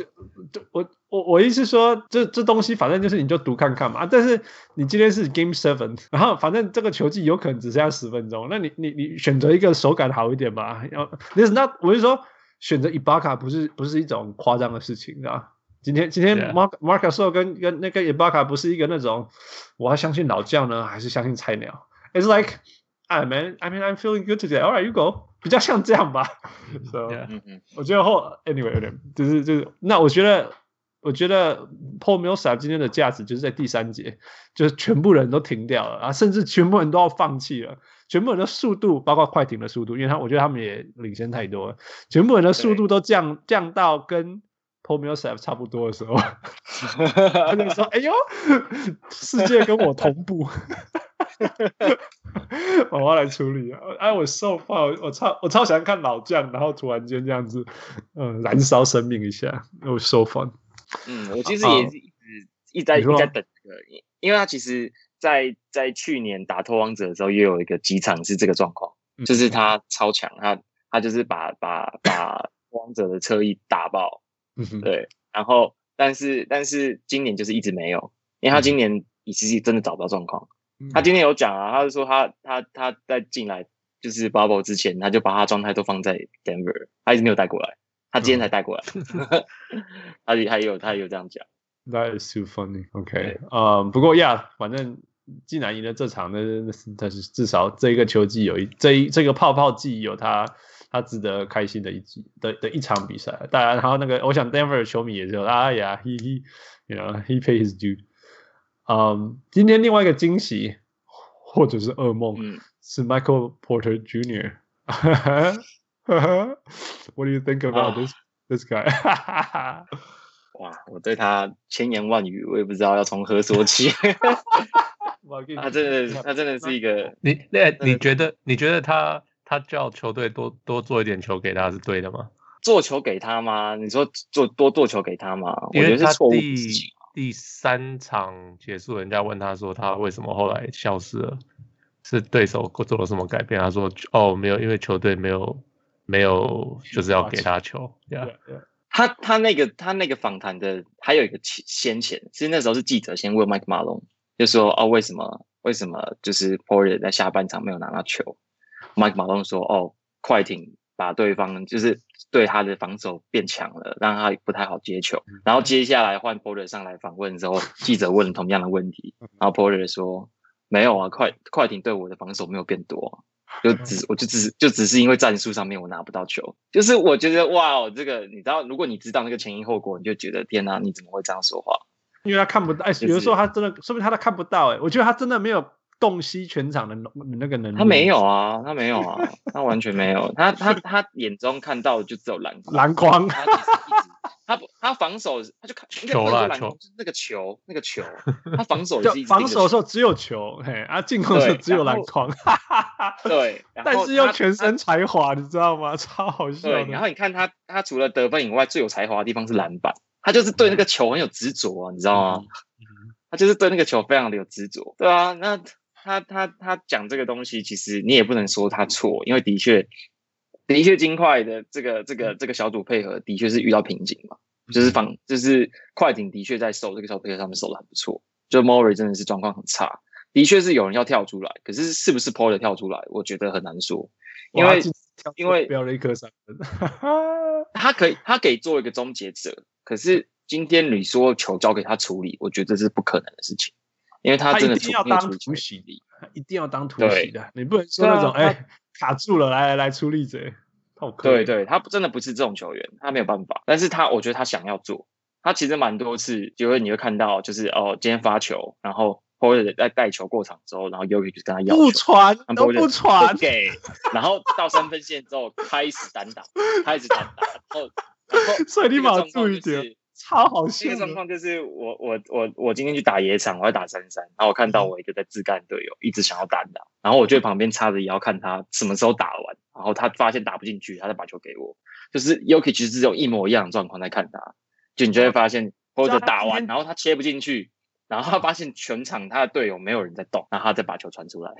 我我我意思说，这这东西反正就是你就读看看嘛。但是你今天是 Game Seven，然后反正这个球季有可能只剩下十分钟，那你你你选择一个手感好一点吧。要那那我就说。选择伊巴卡不是不是一种夸张的事情，啊。今天今天 Mark Marc Gasol 跟跟那个伊巴卡不是一个那种，我要相信老将呢，还是相信菜鸟？It's like, I man, I mean, I'm feeling good today. All right, you go. 比较像这样吧。(laughs) So, yeah. 我觉得后 anyway 有点就是就是，那我觉得我觉得 Paul Millsap 今天的价值就是在第三节，就是全部人都停掉了啊，甚至全部人都要放弃了。全部人的速度，包括快艇的速度，因为他我觉得他们也领先太多了。全部人的速度都降降到跟 Paul Millsap 差不多的时候，(laughs) 他就说：“哎呦，世界跟我同步。(laughs) ”我要来处理啊！哎，我受爆，我超我超喜欢看老将，然后突然间这样子，嗯，燃烧生命一下，我 so fun。嗯，我其实也是一直一直在一直在等这个，因为他其实。在在去年打拓荒者的时候，也有一个几场是这个状况，嗯、就是他超强，他他就是把把把 (laughs) 拓荒者的车翼打爆，对，然后但是但是今年就是一直没有，因为他今年其实真的找不到状况。嗯、他今天有讲啊，他是说他他他在进来就是 bubble 之前，他就把他状态都放在 Denver，他一直没有带过来。他今天才带过来，(laughs) (laughs) 他也他也有他也有这样讲。That is too funny. OK，呃、um,，不过呀，反正既然赢了这场，那那但是至少这一个球季有一这一这个泡泡季有他他值得开心的一季的的一场比赛。当然，然后那个我想 Denver 的球迷也是，哎呀，he he you know he paid his due。嗯，今天另外一个惊喜或者是噩梦、嗯、是 Michael Porter Jr. (laughs) What do you think about this、oh. this guy？ (laughs) 哇，我对他千言万语，我也不知道要从何说起。(laughs) 他真的，他真的是一个你那你觉得你觉得他他叫球队多多做一点球给他是对的吗？做球给他吗？你说做多做球给他吗？因为他第第三场结束，人家问他说他为什么后来消失了，是对手做了什么改变？他说哦没有，因为球队没有没有就是要给他球。对啊。他他那个他那个访谈的还有一个先前，其实那时候是记者先问 Mike Malone，就说哦为什么为什么就是 Porter 在下半场没有拿到球？Mike Malone 说哦快艇把对方就是对他的防守变强了，让他不太好接球。然后接下来换 Porter 上来访问的时候，记者问同样的问题，然后 Porter 说没有啊，快快艇对我的防守没有变多。就只我就只是就只是因为战术上面我拿不到球，就是我觉得哇哦，这个你知道，如果你知道那个前因后果，你就觉得天哪，你怎么会这样说话？因为他看不到，哎，有的时候他真的，说明他都看不到，哎，我觉得他真的没有洞悉全场的那个能力。他没有啊，他没有啊，他完全没有，他他他眼中看到的就只有篮 (laughs) 篮筐。他他不，他防守，他就看球啦球，那个球，那个球，(laughs) 他防守是防守的时候只有球，嘿，啊，进攻的时候只有篮筐，对，(laughs) 但是又全身才华，你知道吗？超好笑。对，然后你看他，他除了得分以外，最有才华的地方是篮板，他就是对那个球很有执着啊，你知道吗？他就是对那个球非常的有执着，对啊，那他他他讲这个东西，其实你也不能说他错，因为的确。的确，金块的这个这个这个小组配合的确是遇到瓶颈嘛，就是防就是快艇的确在守这个小组配合上面守的很不错，就 Murray 真的是状况很差，的确是有人要跳出来，可是是不是 Porter 跳出来，我觉得很难说，因为因为标了一颗三分，(laughs) 他可以他可以做一个终结者，可是今天你说球交给他处理，我觉得这是不可能的事情，因为他真的一定要当突袭的，一定要当突袭的，你不能说那种哎。卡住了，来来来，出力者，对对，他真的不是这种球员，他没有办法。但是他，我觉得他想要做，他其实蛮多次，就会你会看到，就是哦，今天发球，然后或者在带球过场之后，然后 Jokic 就跟他要，不传都不传给，然后到三分线之后开始单打，开始单打，然后然后 (laughs) 所以你马上注意点。超好笑！这个状况就是我我我我今天去打野场，我要打三三，然后我看到我一个在自干队友一直想要单打，然后我就在旁边插着腰看他什么时候打完，然后他发现打不进去，他再把球给我。就是 Yuki 其实只有一模一样的状况在看他，就你就会发现或者打完，然后他切不进去，然后他发现全场他的队友没有人在动，然后他再把球传出来。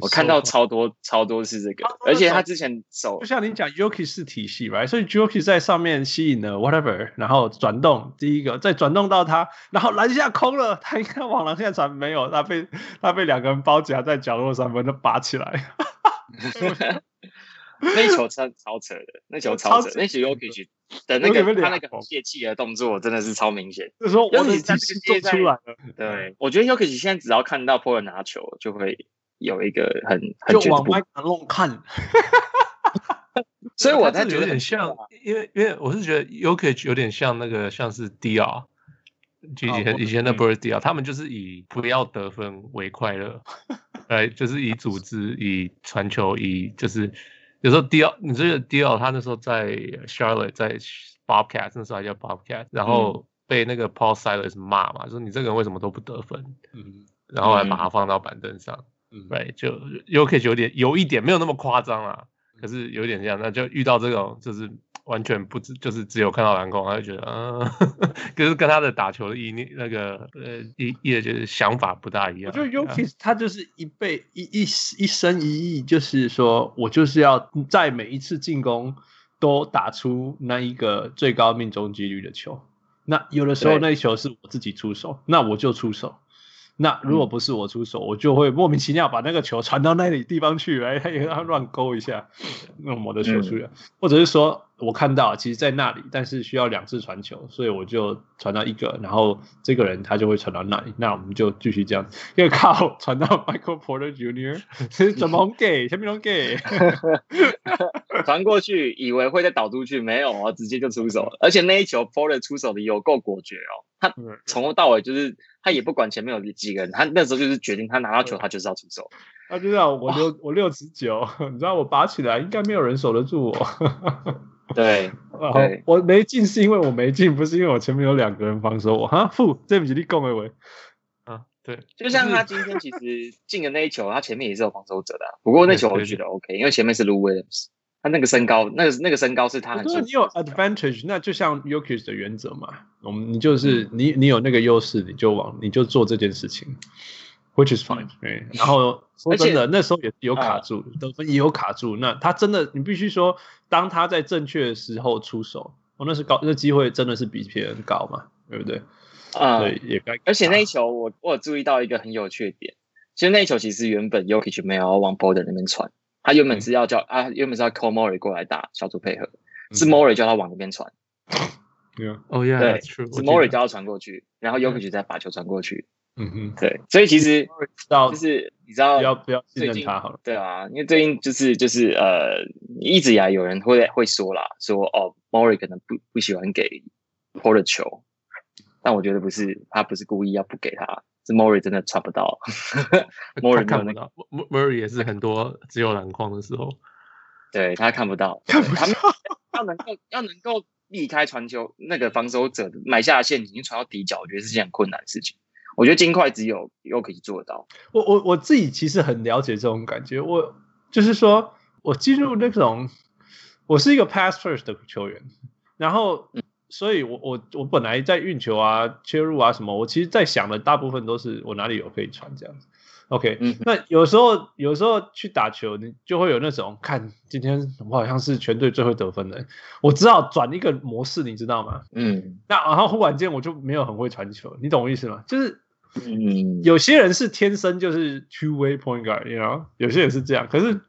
我看到超多超多是这个，而且他之前手就像你讲 Jokic 是体系，right？所以 Jokic 在上面吸引了 whatever，然后转动第一个，再转动到他，然后篮下空了，他应该往篮下传没有，他被他被两个人包夹在角落三分都拔起来，(laughs) 那球超超扯的，那球超扯，那球 Jokic 的那个他那个泄气的动作真的是超明显，就是说我已经做出来了。对，我觉得 Yuki 现在只要看到 Porter 拿球就会。有一个很很就往麦看，所以我才觉得有点像，因为因为我是觉得 Jokic 有点像那个像是 DR，以前以前的不是 DR，他们就是以不要得分为快乐，(laughs) 哎，就是以组织、以传球、以就是有时候 DR，你这个 DR 他那时候在 Charlotte 在 Bobcat 那时候还叫 Bobcat，然后被那个 Paul Silas 骂嘛，说你这个人为什么都不得分，嗯，然后还把他放到板凳上。嗯，对，就 Jokic 有点有一点没有那么夸张啦，可是有点这样，那就遇到这种就是完全不知，就是只有看到篮筐，他就觉得，嗯，(laughs) 可是跟他的打球的意那个呃一也就是想法不大一样。我觉得 Jokic 他就是一辈一一一生一意，就是说我就是要在每一次进攻都打出那一个最高命中几率的球。那有的时候那一球是我自己出手，那我就出手。那如果不是我出手，嗯、我就会莫名其妙把那个球传到那里地方去，哎，他乱勾一下，弄我的球出来，嗯、或者是说，我看到其实在那里，但是需要两次传球，所以我就传到一个，然后这个人他就会传到那里，那我们就继续这样，因为靠传到 (laughs) Michael Porter Jr. 怎么给？什么都给？(laughs) 传过去以为会再导出去，没有啊，直接就出手了，而且那一球 Porter 出手的有够果决哦，他从头到尾就是他也不管前面有几个人，他那时候就是决定他拿到球他就是要出手。他就知道我六我六十九，你知道我拔起来应该没有人守得住我。对，对我没进是因为我没进，不是因为我前面有两个人防守我。哈，负这不是你讲的话。啊，对，就像他今天其实进的那一球，他前面也是有防守者的，不过那球我就觉得 OK，因为前面是 Lou Williams，他那个身高，那个那个身高是他很。对，你有 advantage，那就像 y o k i s 的原则嘛，我们你就是你你有那个优势，你就往你就做这件事情。Which is fine，对。然后 (laughs) 说真的，那时候也有卡住，得分也有卡住。那他真的，你必须说，当他在正确的时候出手，哦，那是高，那机会真的是比别人高嘛，对不对？啊，对，也该。而且那一球，我我有注意到一个很有趣的点，其实那一球其实原本 Jokic 没有往 border 那边传，他原本是要叫啊，原本是要 call Murray 过来打小组配合，是 Murray 叫他往那边传。(laughs) 哦，yeah，对，是 Murray 叫他传过去，然后 y o k i c 再把球传过去。嗯哼，对，所以其实就是你知道，不要不要信任他好了。对啊，因为最近就是就是呃，一直以来有人会会说啦，说哦，Murray 可能不不喜欢给 Porter 球，但我觉得不是，他不是故意要不给他，是 Murray 真的传不到。(laughs) Murray 看不到，Murray 也是很多只有篮筐的时候，对他看不到，看不到，要能够要能够避开传球那个防守者埋下的陷阱，传到底角，我觉得是件很困难的事情。我觉得金块只有又可以做到。我我我自己其实很了解这种感觉。我就是说我进入那种，我是一个 pass first 的球员，然后，所以我我我本来在运球啊、切入啊什么，我其实在想的大部分都是我哪里有可以传这样子。OK，嗯，那有时候有时候去打球，你就会有那种看今天我好像是全队最会得分的，我只好转一个模式，你知道吗？嗯，那然后忽然间我就没有很会传球，你懂我意思吗？就是。嗯，有些人是天生就是 two way point guard，you know，有些人是这样。可是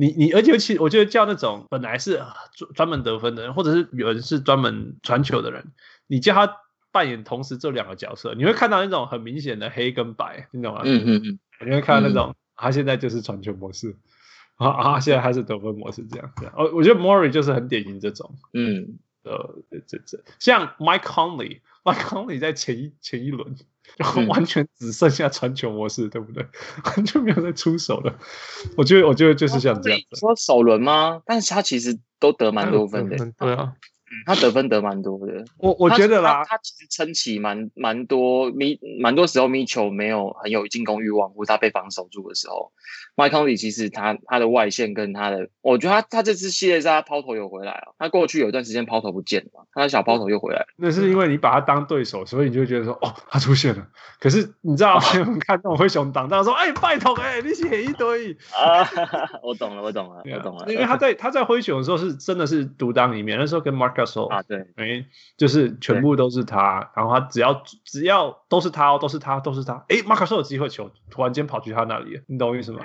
你你，而且尤其我觉得叫那种本来是专专门得分的人，或者是有人是专门传球的人，你叫他扮演同时这两个角色，你会看到那种很明显的黑跟白，你懂吗？嗯嗯嗯，你会看到那种、嗯、他现在就是传球模式，啊啊，现在还是得分模式这样这样。哦，我觉得 Murray 就是很典型这种，嗯，呃，这这像 Mike Conley，Mike Conley 在前一前一轮。然后完全只剩下传球模式，嗯、对不对？(laughs) 完全没有在出手了。我觉得，我觉得就是像这样子。说首轮吗？但是他其实都得蛮多分的。对啊。嗯，他得分得蛮多的，我我觉得啦，他，其实撑起蛮蛮多米，蛮多时候米球没有很有进攻欲望，或者他被防守住的时候，Mike Conley 其实他他的外线跟他的，我觉得他他这次系列赛他抛投有回来啊，他过去有一段时间抛投不见了，他的小抛投又回来了。那是因为你把他当对手，所以你就觉得说，哦，他出现了。可是你知道，(laughs) 我们看那种灰熊挡到说，哎，拜托，哎，你写一堆啊，我懂了，我懂了，我懂了，因为他在他在灰熊的时候是真的是独当一面，那时候跟 Marc Gasol 啊，对。哎，就是全部都是他，然后他只要只要都是他哦，都是他，都是他。哎，马卡说有机会球，突然间跑去他那里，你懂我意思吗？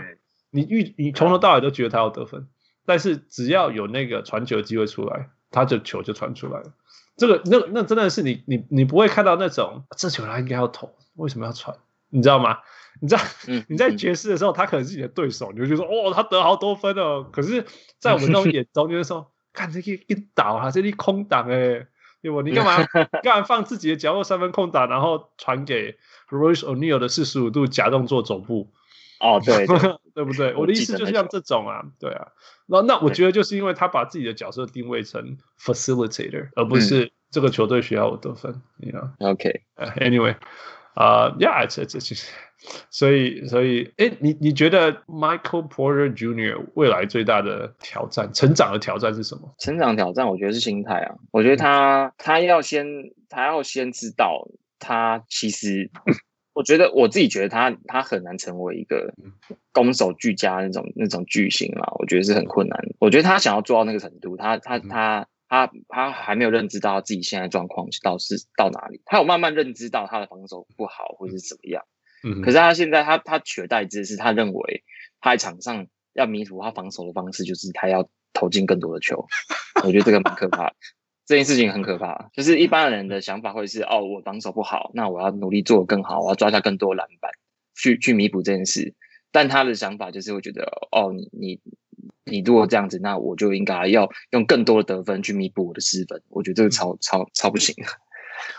你预你从头到尾都觉得他要得分，但是只要有那个传球的机会出来，他就球就传出来了。这个那那真的是你你你不会看到那种这球他应该要投，为什么要传？你知道吗？你知道你在爵士的时候，他可能是你的对手，你就觉得说哦，他得好多分哦。可是，在我们这种眼中，就是说。看这个一倒啊，这里空档哎，对不？你干嘛 (laughs) 干嘛放自己的角落三分空档，然后传给 Royce O'Neal 的四十五度假动作走步？哦，对，对，(laughs) 对不对？我的意思就是像这种啊，对啊。那那我觉得就是因为他把自己的角色定位成 facilitator，而不是这个球队需要我得分，你知道？OK，Anyway。啊、uh,，Yeah，这这其实，所以所以，哎，你你觉得 Michael Porter Jr. 未来最大的挑战、成长的挑战是什么？成长挑战，我觉得是心态啊。我觉得他、嗯、他要先他要先知道，他其实，我觉得我自己觉得他他很难成为一个攻守俱佳那种那种巨星啊。我觉得是很困难。我觉得他想要做到那个程度，他他他。嗯他他还没有认知到自己现在状况到是到哪里，他有慢慢认知到他的防守不好或者是怎么样，嗯，可是他现在他他取而代之是他认为他在场上要弥补他防守的方式就是他要投进更多的球。(laughs) 我觉得这个蛮可怕的，这件事情很可怕。就是一般人的想法会是哦，我防守不好，那我要努力做得更好，我要抓下更多篮板，去去弥补这件事。但他的想法就是会觉得哦，你你你如果这样子，那我就应该要用更多的得分去弥补我的失分。我觉得这个超超超不行。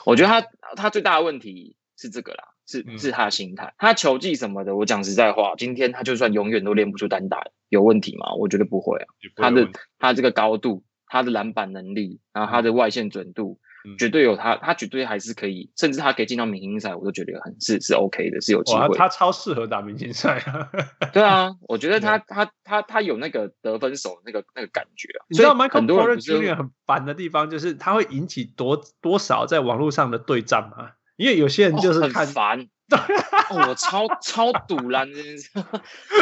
我觉得他他最大的问题是这个啦。是是他的心态，他球技什么的，我讲实在话，今天他就算永远都练不出单打，有问题吗？我觉得不会啊。他的他这个高度，他的篮板能力，然后他的外线准度，嗯、绝对有他，他绝对还是可以，甚至他可以进到明星赛，我都觉得很是是 OK 的，是有机会。他超适合打明星赛啊！(laughs) 对啊，我觉得他他他他有那个得分手那个那个感觉啊。你知道 Michael Porter Jr. 很烦的地方，就是他会引起多多少在网络上的对战嘛？因为有些人就是看、哦、很烦。(laughs) 哦，我超超赌烂这件事，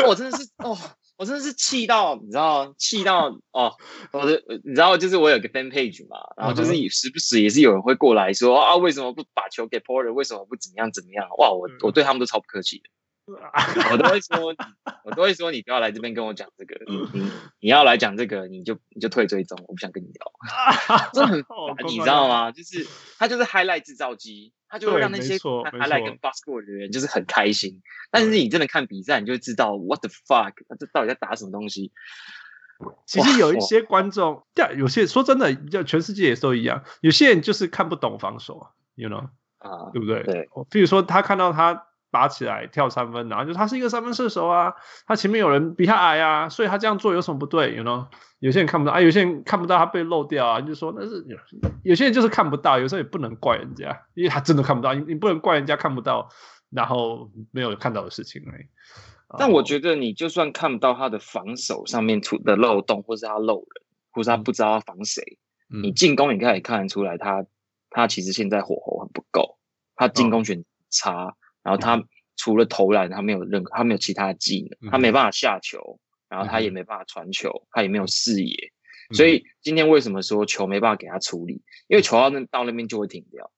我真的是哦，我真的是气到，你知道，气到哦，我的，你知道，就是我有个 fan page 嘛，然后就是时不时也是有人会过来说啊，为什么不把球给 Porter？为什么不怎么样怎么样？哇，我我对他们都超不客气的。(laughs) 我都会说，(laughs) 我都会说，你不要来这边跟我讲这个，你你你要来讲这个，你就你就退追踪，我不想跟你聊。(laughs) 这很烦，你知道吗？就是他就是 highlight 制造机，他就会让那些 highlight 跟 basketball 的人就是很开心。但是你真的看比赛，你就会知道 what the fuck，他这到底在打什么东西？其实有一些观众，有些说真的，就全世界也都一样，有些人就是看不懂防守啊，you know 啊，对不对？对，比如说他看到他。拔起来跳三分，然后就他是一个三分射手啊，他前面有人比他矮啊，所以他这样做有什么不对？You know，有些人看不到啊，有些人看不到他被漏掉啊，就说那是有些人就是看不到，有时候也不能怪人家，因为他真的看不到，你你不能怪人家看不到，然后没有看到的事情而已。但我觉得你就算看不到他的防守上面出的漏洞，或是他漏人，或是他不知道他防谁，嗯、你进攻你可以看得出来他，他他其实现在火候很不够，他进攻选差。嗯然后他除了投篮，他没有任何，他没有其他的技能，他没办法下球，然后他也没办法传球，他也没有视野，所以今天为什么说球没办法给他处理？因为球到那到那边就会停掉，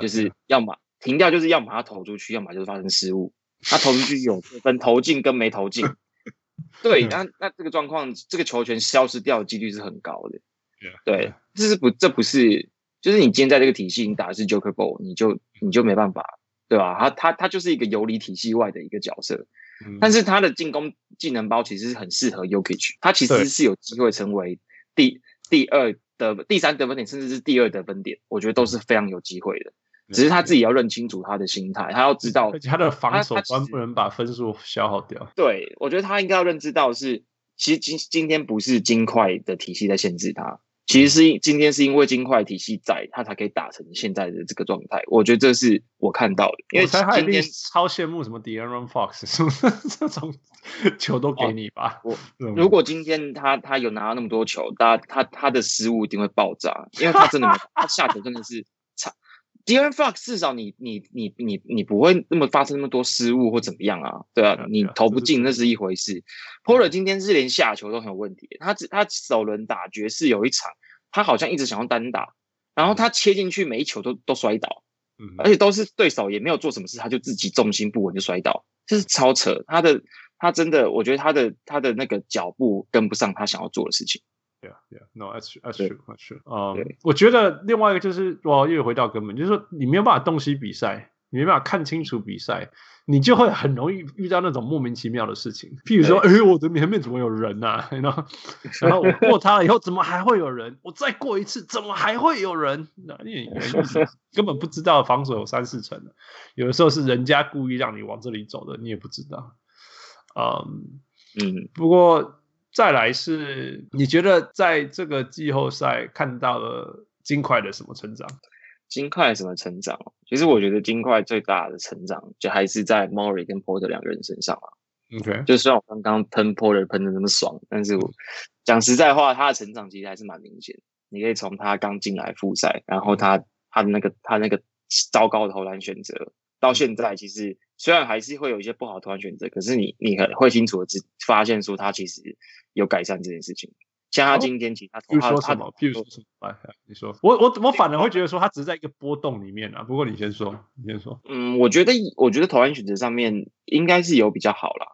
就是要么停掉，就是要么他投出去，要么就是发生失误。他投出去有分投进跟没投进，(laughs) 对，那那这个状况，这个球权消失掉的几率是很高的。对，这是不这不是，就是你今天在这个体系，你打的是 Joker Ball，你就你就没办法。对吧？他他他就是一个游离体系外的一个角色，嗯、但是他的进攻技能包其实是很适合 Jokic，他其实是有机会成为第第二的第三得分点，甚至是第二得分点，我觉得都是非常有机会的。只是他自己要认清楚他的心态，他要知道他的防守端不能把分数消耗掉。对，我觉得他应该要认知到是，其实今今天不是金块的体系在限制他。其实是今天是因为金块体系在，他才可以打成现在的这个状态。我觉得这是我看到的，因为今天超羡慕什么 De'Aaron Fox，是不是这种球都给你吧？我如果今天他他有拿到那么多球，他他他的失误一定会爆炸，因为他真的他下球真的是差。De'Aaron Fox 至少你你你你你不会那么发生那么多失误或怎么样啊？对啊，你投不进那是一回事。Porter 今天是连下球都很有问题，他只他首轮打爵士有一场，他好像一直想要单打，然后他切进去每一球都都摔倒，而且都是对手也没有做什么事，他就自己重心不稳就摔倒，这是超扯。他的他真的，我觉得他的他的那个脚步跟不上他想要做的事情。Yeah, yeah, no, that's true, that's true, that's true. 嗯，我觉得另外一个就是，哇又回到根本，就是说你没有办法洞悉比赛，你没办法看清楚比赛，你就会很容易遇到那种莫名其妙的事情。譬如说，哎，我的前面怎么有人啊？然后，(laughs) 然后我过他了以后，怎么还会有人？我再过一次，怎么还会有人？那你根本不知道防守有三四层的，有的时候是人家故意让你往这里走的，你也不知道。嗯嗯，不过。再来是，你觉得在这个季后赛看到了金块的什么成长？金块什么成长？其实我觉得金块最大的成长就还是在 Murray 跟 Porter 两个人身上啊。OK，就虽然我刚刚喷 Porter 喷的那么爽，但是我讲实在话，他的成长其实还是蛮明显。你可以从他刚进来复赛，然后他他的那个他那个糟糕的投篮选择，到现在其实。虽然还是会有一些不好的投篮选择，可是你你很会清楚的发现说他其实有改善这件事情。像他今天其实他投他说什么？譬如说什么？你说我我我反而会觉得说他只是在一个波动里面啊。不过你先说，你先说。嗯，我觉得我觉得投篮选择上面应该是有比较好啦。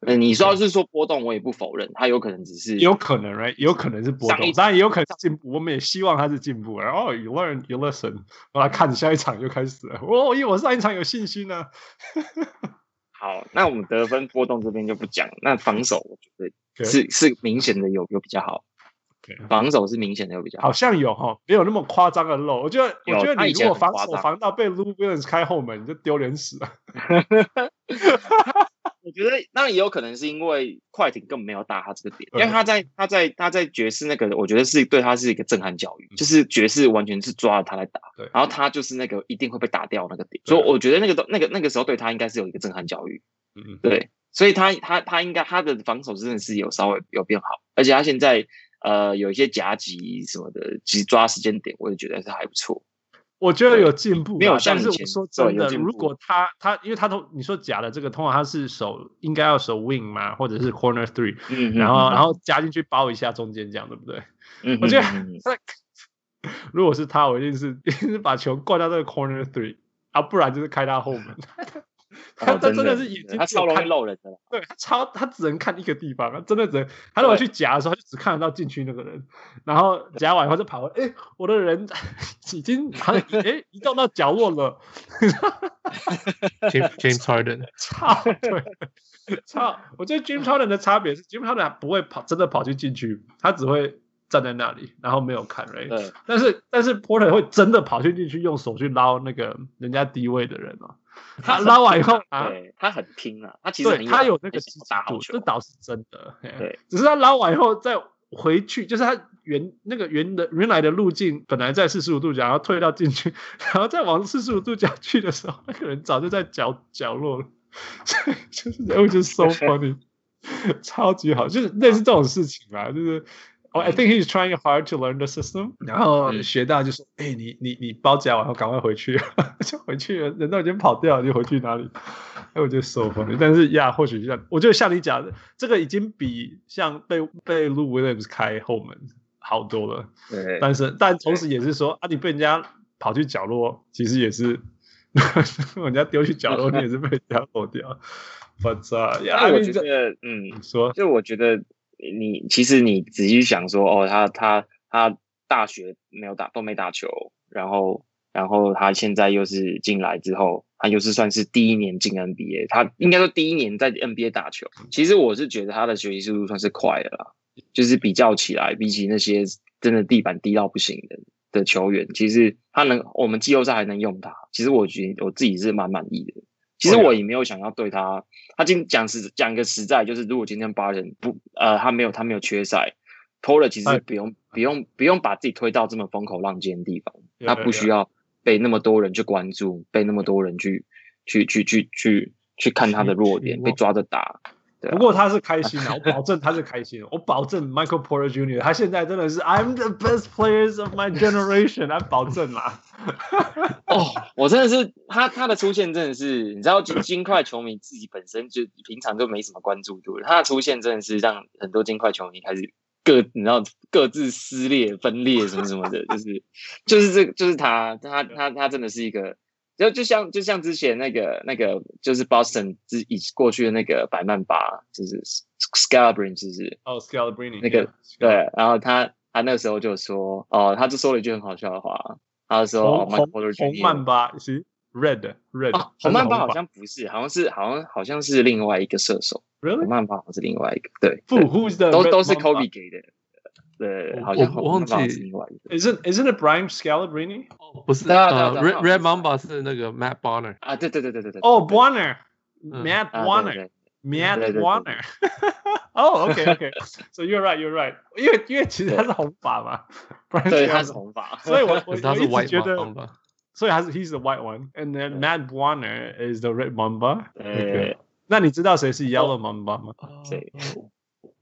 嗯，你说要是说波动，我也不否认，他有可能只是有可能，right？有可能是波动，当然也有可能进步。我们也希望他是进步。然后 you learn, you listen，我来看下一场就开始了。哦，因为我上一场有信心呢、啊。(laughs) 好，那我们得分波动这边就不讲。那防守我觉得是 Okay. 是明显的有有比较好。Okay. 防守是明显的有比较好，好像有哈，没有那么夸张的漏。我觉得我觉得你如果防守防到被 Lou Williams 开后门，你就丢脸死了。(laughs) (laughs) 我觉得那也有可能是因为快艇根本没有打他这个点，因为他在他在他在爵士那个，我觉得是对他是一个震撼教育，就是爵士完全是抓着他来打，然后他就是那个一定会被打掉那个点，所以我觉得那个都那个那个时候对他应该是有一个震撼教育，嗯，对，所以他他他应该他的防守真的是有稍微有变好，而且他现在呃有一些夹击什么的，其实抓时间点，我也觉得是还不错。我觉得有进步，没有像但是我说真的，如果他他，因为他都你说假的这个通常他是守应该要守 wing 嘛，或者是 corner three，嗯，然后然后加进去包一下中间这样，对不对？嗯，我觉得 (laughs) 他如果是他，我一定是一定是把球灌到这个 corner three，啊，不然就是开他后门。(laughs) 他他真的是眼睛他超容易漏人的，对他超他只能看一个地方，他真的只能他如果去夹的时候，他就只看得到禁区那个人，然后夹完以后就跑，哎，我的人 (laughs) 已经好像哎移动到角落了。(laughs) James James Harden，(laughs) 操，对，操，我觉得 James Harden 的差别是 James Harden 不会跑，真的跑去禁区，他只会站在那里，然后没有看人。对，但是但是 Porter 会真的跑去禁区，用手去捞那个人家低位的人哦。(laughs) 他拉完以后啊，对，他很拼啊，他其实他有那个打好球，这倒是真的。对，只是他拉完以后再回去，就是他原那个原的原来的路径本来在四十五度角，然后退到进去，(laughs) 然后再往四十五度角去的时候，那个人早就在角角落了。(laughs) 就是，it was just so funny，超级好，就是类似这种事情嘛，就是。哦、oh,，I think he's trying hard to learn the system。然后学到就说：“哎、你你你包夹完后赶快回去，(laughs) 就回去了。人都已经跑掉了，就回去哪里？”哎，我觉得 so funny。但是呀，或许像我觉得像你讲的，这个已经比像被被 Lou Williams 开后门好多了。对。但是，但同时也是说啊，你被人家跑去角落，其实也是 (laughs) 人家丢去角落，你也是被人家跑掉。But 呀，我觉得，嗯，说，就我觉得。你其实你仔细想说哦，他他他大学没有打都没打球，然后然后他现在又是进来之后，他又是算是第一年进 NBA，他应该说第一年在 NBA 打球。其实我是觉得他的学习速度算是快的啦，就是比较起来，比起那些真的地板低到不行的的球员，其实他能我们季后赛还能用他，其实我觉得我自己是蛮满意的。其实我也没有想要对他，他今讲实讲个实在，就是如果今天八人不呃他没有他没有缺赛，Porter 其实不用不用不用把自己推到这么风口浪尖的地方，他不需要被那么多人去关注，被那么多人去去去去去去看他的弱点，被抓着打。不过他是开心的，我保证他是开心的。我保证 Michael Porter Jr. 他现在真的是 I'm the best players of my generation，来保证啦。(laughs) 哦，我真的是他他的出现真的是，你知道金金块球迷自己本身就平常就没什么关注度，他的出现真的是让很多金块球迷开始各你知道各自撕裂分裂什么什么的，就是就是这就是他他他他真的是一个。就就像就像之前那个那个就是 Boston 之以过去的那个百曼巴，就是 Scalabrine 是不是？哦、oh,，Scalabrine 那个 yeah, 对，然后他他那个时候就说，哦，他就说了一句很好笑的话，他就说红红红曼巴是 Red Red，哦，红曼巴好像不是，好像是好像好像是另外一个射手，Really？红曼巴好像是另外一个，对，不，Who's the 都都是 Kobe 给的。对，好像我忘记。Isn't Isn't it Brian Scalabrine？不是，Red Red Mamba 是那个 Matt Bonner 啊，对对对对对对。哦，Bonner，Matt Bonner，Matt Bonner。哦，OK OK，So you're right, you're right。因为因为其实他是红发嘛，对，他是红发，所以我我我一直觉得，所以他是 He's the white one，and then Matt Bonner is the Red Mamba。OK，那你知道谁是 Yellow Mamba 吗？谁？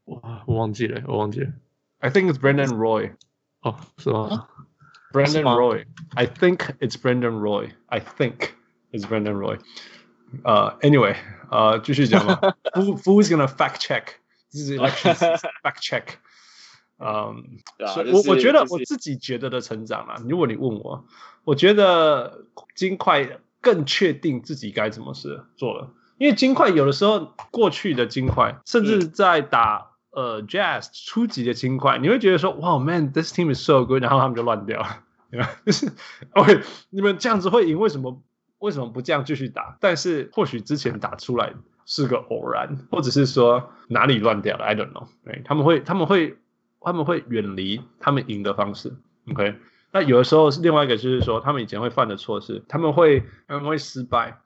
我我忘记了，我忘记了。 I think it's Brendan Roy. 哦，是吗？Brendan Roy. I think it's Brendan Roy. I think it's Brendan Roy. Uh, anyway, uh, 继续讲嘛。Who (laughs) Who's gonna fact check? This is election (laughs) fact check. Um, 所以我我觉得我自己觉得的成长啊，如果你问我，我觉得金块更确定自己该怎么是做了。 因为金块有的时候过去的金块，甚至在打、嗯、 呃 Jazz 初级的轻快，你会觉得说，哇，Man，this team is so good，然后他们就乱掉，(laughs) (laughs) 就是 OK，你们这样子会赢，为什么为什么不这样继续打？但是或许之前打出来是个偶然，或者是说哪里乱掉了，I don't know。对，他们会他们会他们会远离他们赢的方式，OK。那有的时候是另外一个，就是说他们以前会犯的错是，他们会他们会失败，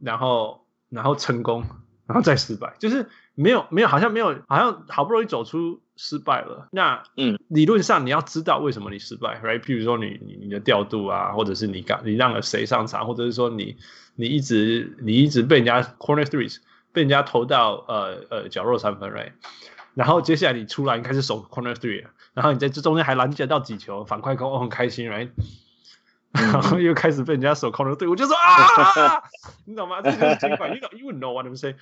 然后然后成功，然后再失败，就是没有没有好像没有好像好不容易走出失败了。那嗯，理论上你要知道为什么你失败，right？譬如说你你你的调度啊，或者是你刚你让了谁上场，或者是说你你一直你一直被人家 corner threes 被人家投到呃呃角落三分，right？然后接下来你出来，你开始守 corner three，然后你在这中间还拦截到几球反快攻，我很开心，right？然后又开始被人家守 corner three，我就说啊，(laughs) 你懂吗？这就是金块，you know you know what I'm saying。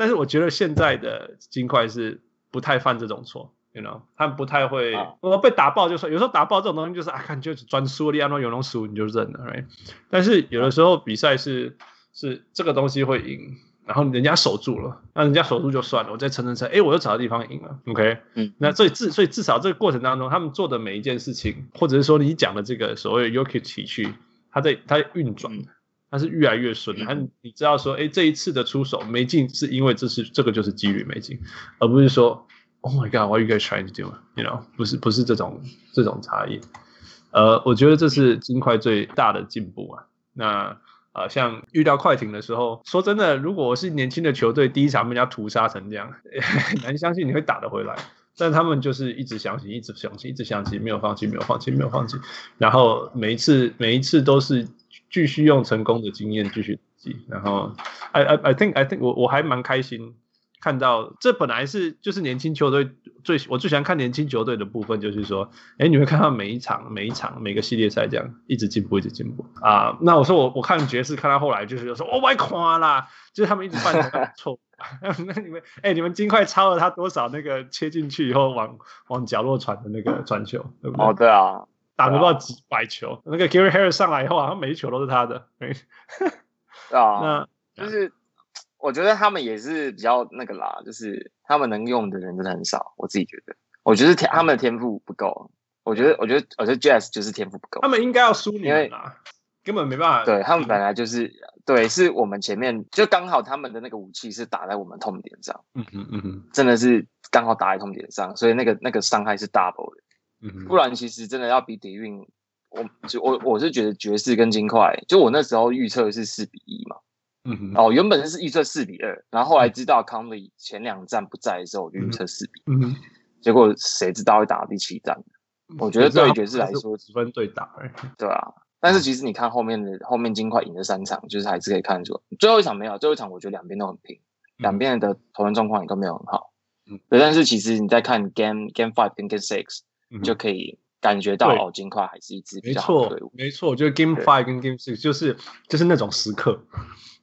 但是我觉得现在的金块是不太犯这种错，you know，他们不太会，我被打爆就算，有时候打爆这种东西就是啊，看就是专输，利安诺有龙输你就认了，right？但是有的时候比赛是是这个东西会赢。然后人家守住了，那人家守住就算了，我再撑撑撑，哎，我又找到地方赢了，OK，嗯，那所以至所以至少这个过程当中，他们做的每一件事情，或者是说你讲的这个所谓 Jokic 体系，他在他运转，他是越来越顺，他你知道说，哎，这一次的出手没进，是因为这是这个就是几率没进，而不是说，Oh my God，what are you guys trying to do？You know，不是不是这种这种差异，呃，我觉得这是金块最大的进步啊，那。啊、呃，像遇到快艇的时候，说真的，如果我是年轻的球队，第一场被人家屠杀成这样，很 (laughs) 难相信你会打得回来。但他们就是一直相信，一直相信，一直相信，没有放弃，没有放弃，没有放弃。然后每一次，每一次都是继续用成功的经验继续记。然后，I I I think I think 我我还蛮开心。看到这本来是就是年轻球队最我最喜欢看年轻球队的部分，就是说，哎，你会看到每一场每一场每个系列赛这样一直进步，一直进步啊。那我说我我看爵士看到后来就是说，我快垮啦，就是他们一直犯 (laughs) 错。(laughs) 那你们哎，你们金块超了他多少那个切进去以后往往角落传的那个传球，对不对？哦，对啊，打不到几百球，那个 Gary Harris 上来以后，好像每一球都是他的。对啊，(laughs) 那就是。(tsk) 我觉得他们也是比较那个啦，就是他们能用的人真的很少。我自己觉得，我觉得天他们的天赋不够。我觉得，我觉得，我觉得 Jazz 就是天赋不够。他们应该要输你们啊，根本没办法。对他们本来就是，对，是我们前面就刚好他们的那个武器是打在我们痛点上。嗯哼嗯哼，真的是刚好打在痛点上，所以那个那个伤害是 double 的。嗯，不然其实真的要比底蕴，我就我我是觉得爵士跟金块，就我那时候预测是四比一嘛。哦，原本是预测四比二，然后后来知道 Conley 前两站不在的时候，我就预测四比一。嗯哼，结果谁知道会打到第七战？我觉得对爵士来说，十分对打。对啊，但是其实你看后面的后面金块赢了三场，就是还是可以看出，最后一场没有，最后一场我觉得两边都很平，两边的投篮状况也都没有很好。嗯，对，但是其实你在看 Game Game Five 跟 Game Six，就可以感觉到哦，金块还是一支比较好的队伍。没错，我觉得 Game Five 跟 Game Six 就是就是那种时刻。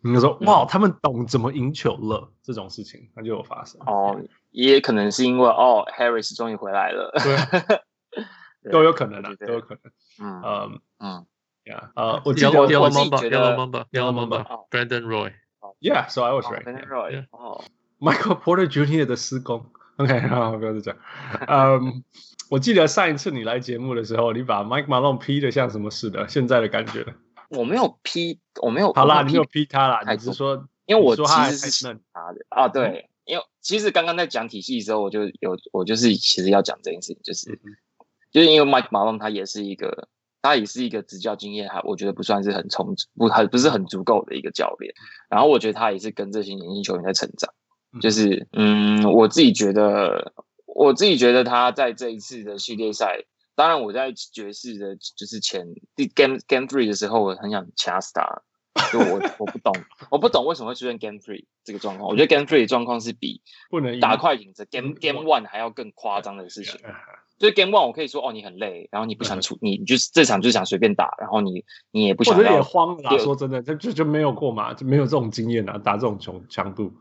你说哇，他们懂怎么赢球了，这种事情那就有发生哦，也可能是因为哦，Harris 终于回来了，对，都有可能啊，都有可能，嗯嗯嗯，Yeah，呃，我记得 Yellow Mamba，Yellow Mamba，Yellow Mamba，Brandon Roy，Yeah，so I was right，Brandon Roy，哦，Michael Porter Jr. 的施工，OK，好，不要再讲，嗯，我记得上一次你来节目的时候，你把 Mike Malone 批的像什么似的，现在的感觉。我没有批，我没有。好啦，你没有批他啦，还是说，因为我其实是他的啊，对，因为其实刚刚在讲体系的时候，我就有，我就是其实要讲这件事情，就是，就是因为 Mike Malone 他也是一个，他也是一个执教经验还我觉得不算是很充足，不很不是很足够的一个教练，然后我觉得他也是跟这些年轻球员在成长，就是，嗯，我自己觉得，我自己觉得他在这一次的系列赛。当然，我在爵士的，就是前第 game game three 的时候，我很想掐死他。就我我不懂，我不懂为什么会出现 game three 这个状况。我觉得 game three 的状况是比不能打快影子 game game one 还要更夸张的事情。就是 game one 我可以说哦，你很累，然后你不想出，你就是这场就想随便打，然后你你也不想。我觉得也慌了。说真的，就就就没有过嘛，就没有这种经验啊，打这种强强度，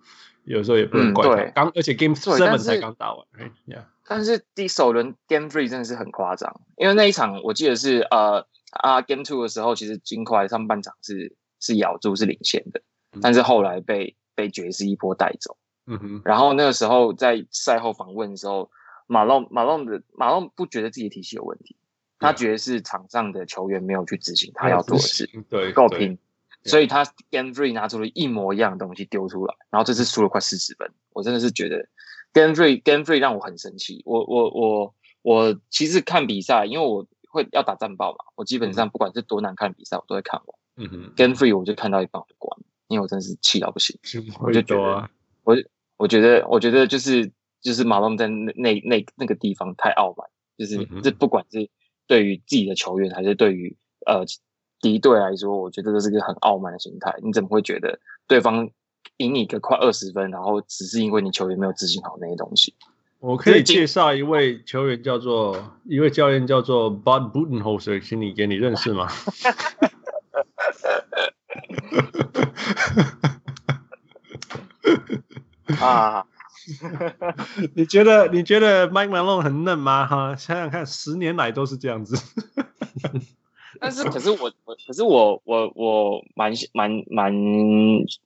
有时候也不能怪他。刚而且 game seven 才刚打完，yeah。但是第首轮 Game Three 真的是很夸张，因为那一场我记得是呃啊 Game Two 的时候，其实金块上半场是是咬住是领先的，但是后来被被爵士一波带走。嗯哼，然后那个时候在赛后访问的时候，马龙马龙的马龙不觉得自己体系有问题，他觉得是场上的球员没有去执行他要做的事，对，够拼，所以他 Game Three 拿出了一模一样的东西丢出来，然后这次输了快四十分，我真的是觉得 Game Three Game Three 让我很生气，我我我我其实看比赛，因为我会要打战报嘛，我基本上不管是多难看比赛，我都会看完。嗯哼，Game Three 我就看到一半我就关，因为我真的是气到不行，我就觉得我。我觉得，我觉得就是就是马龙在那那那那个地方太傲慢，就是这不管是对于自己的球员，还是对于呃敌对来说，我觉得这是个很傲慢的心态。你怎么会觉得对方赢你个快二十分，然后只是因为你球员没有执行好那些东西？我可以介绍一位球员叫做一位教练叫做 Bud Budenholzer，请你给你认识吗？(laughs) 啊，(laughs) 你觉得你觉得 Mike Malone 很嫩吗？哈，想想看，十年来都是这样子。但是，可是我我可是我我我蛮蛮蛮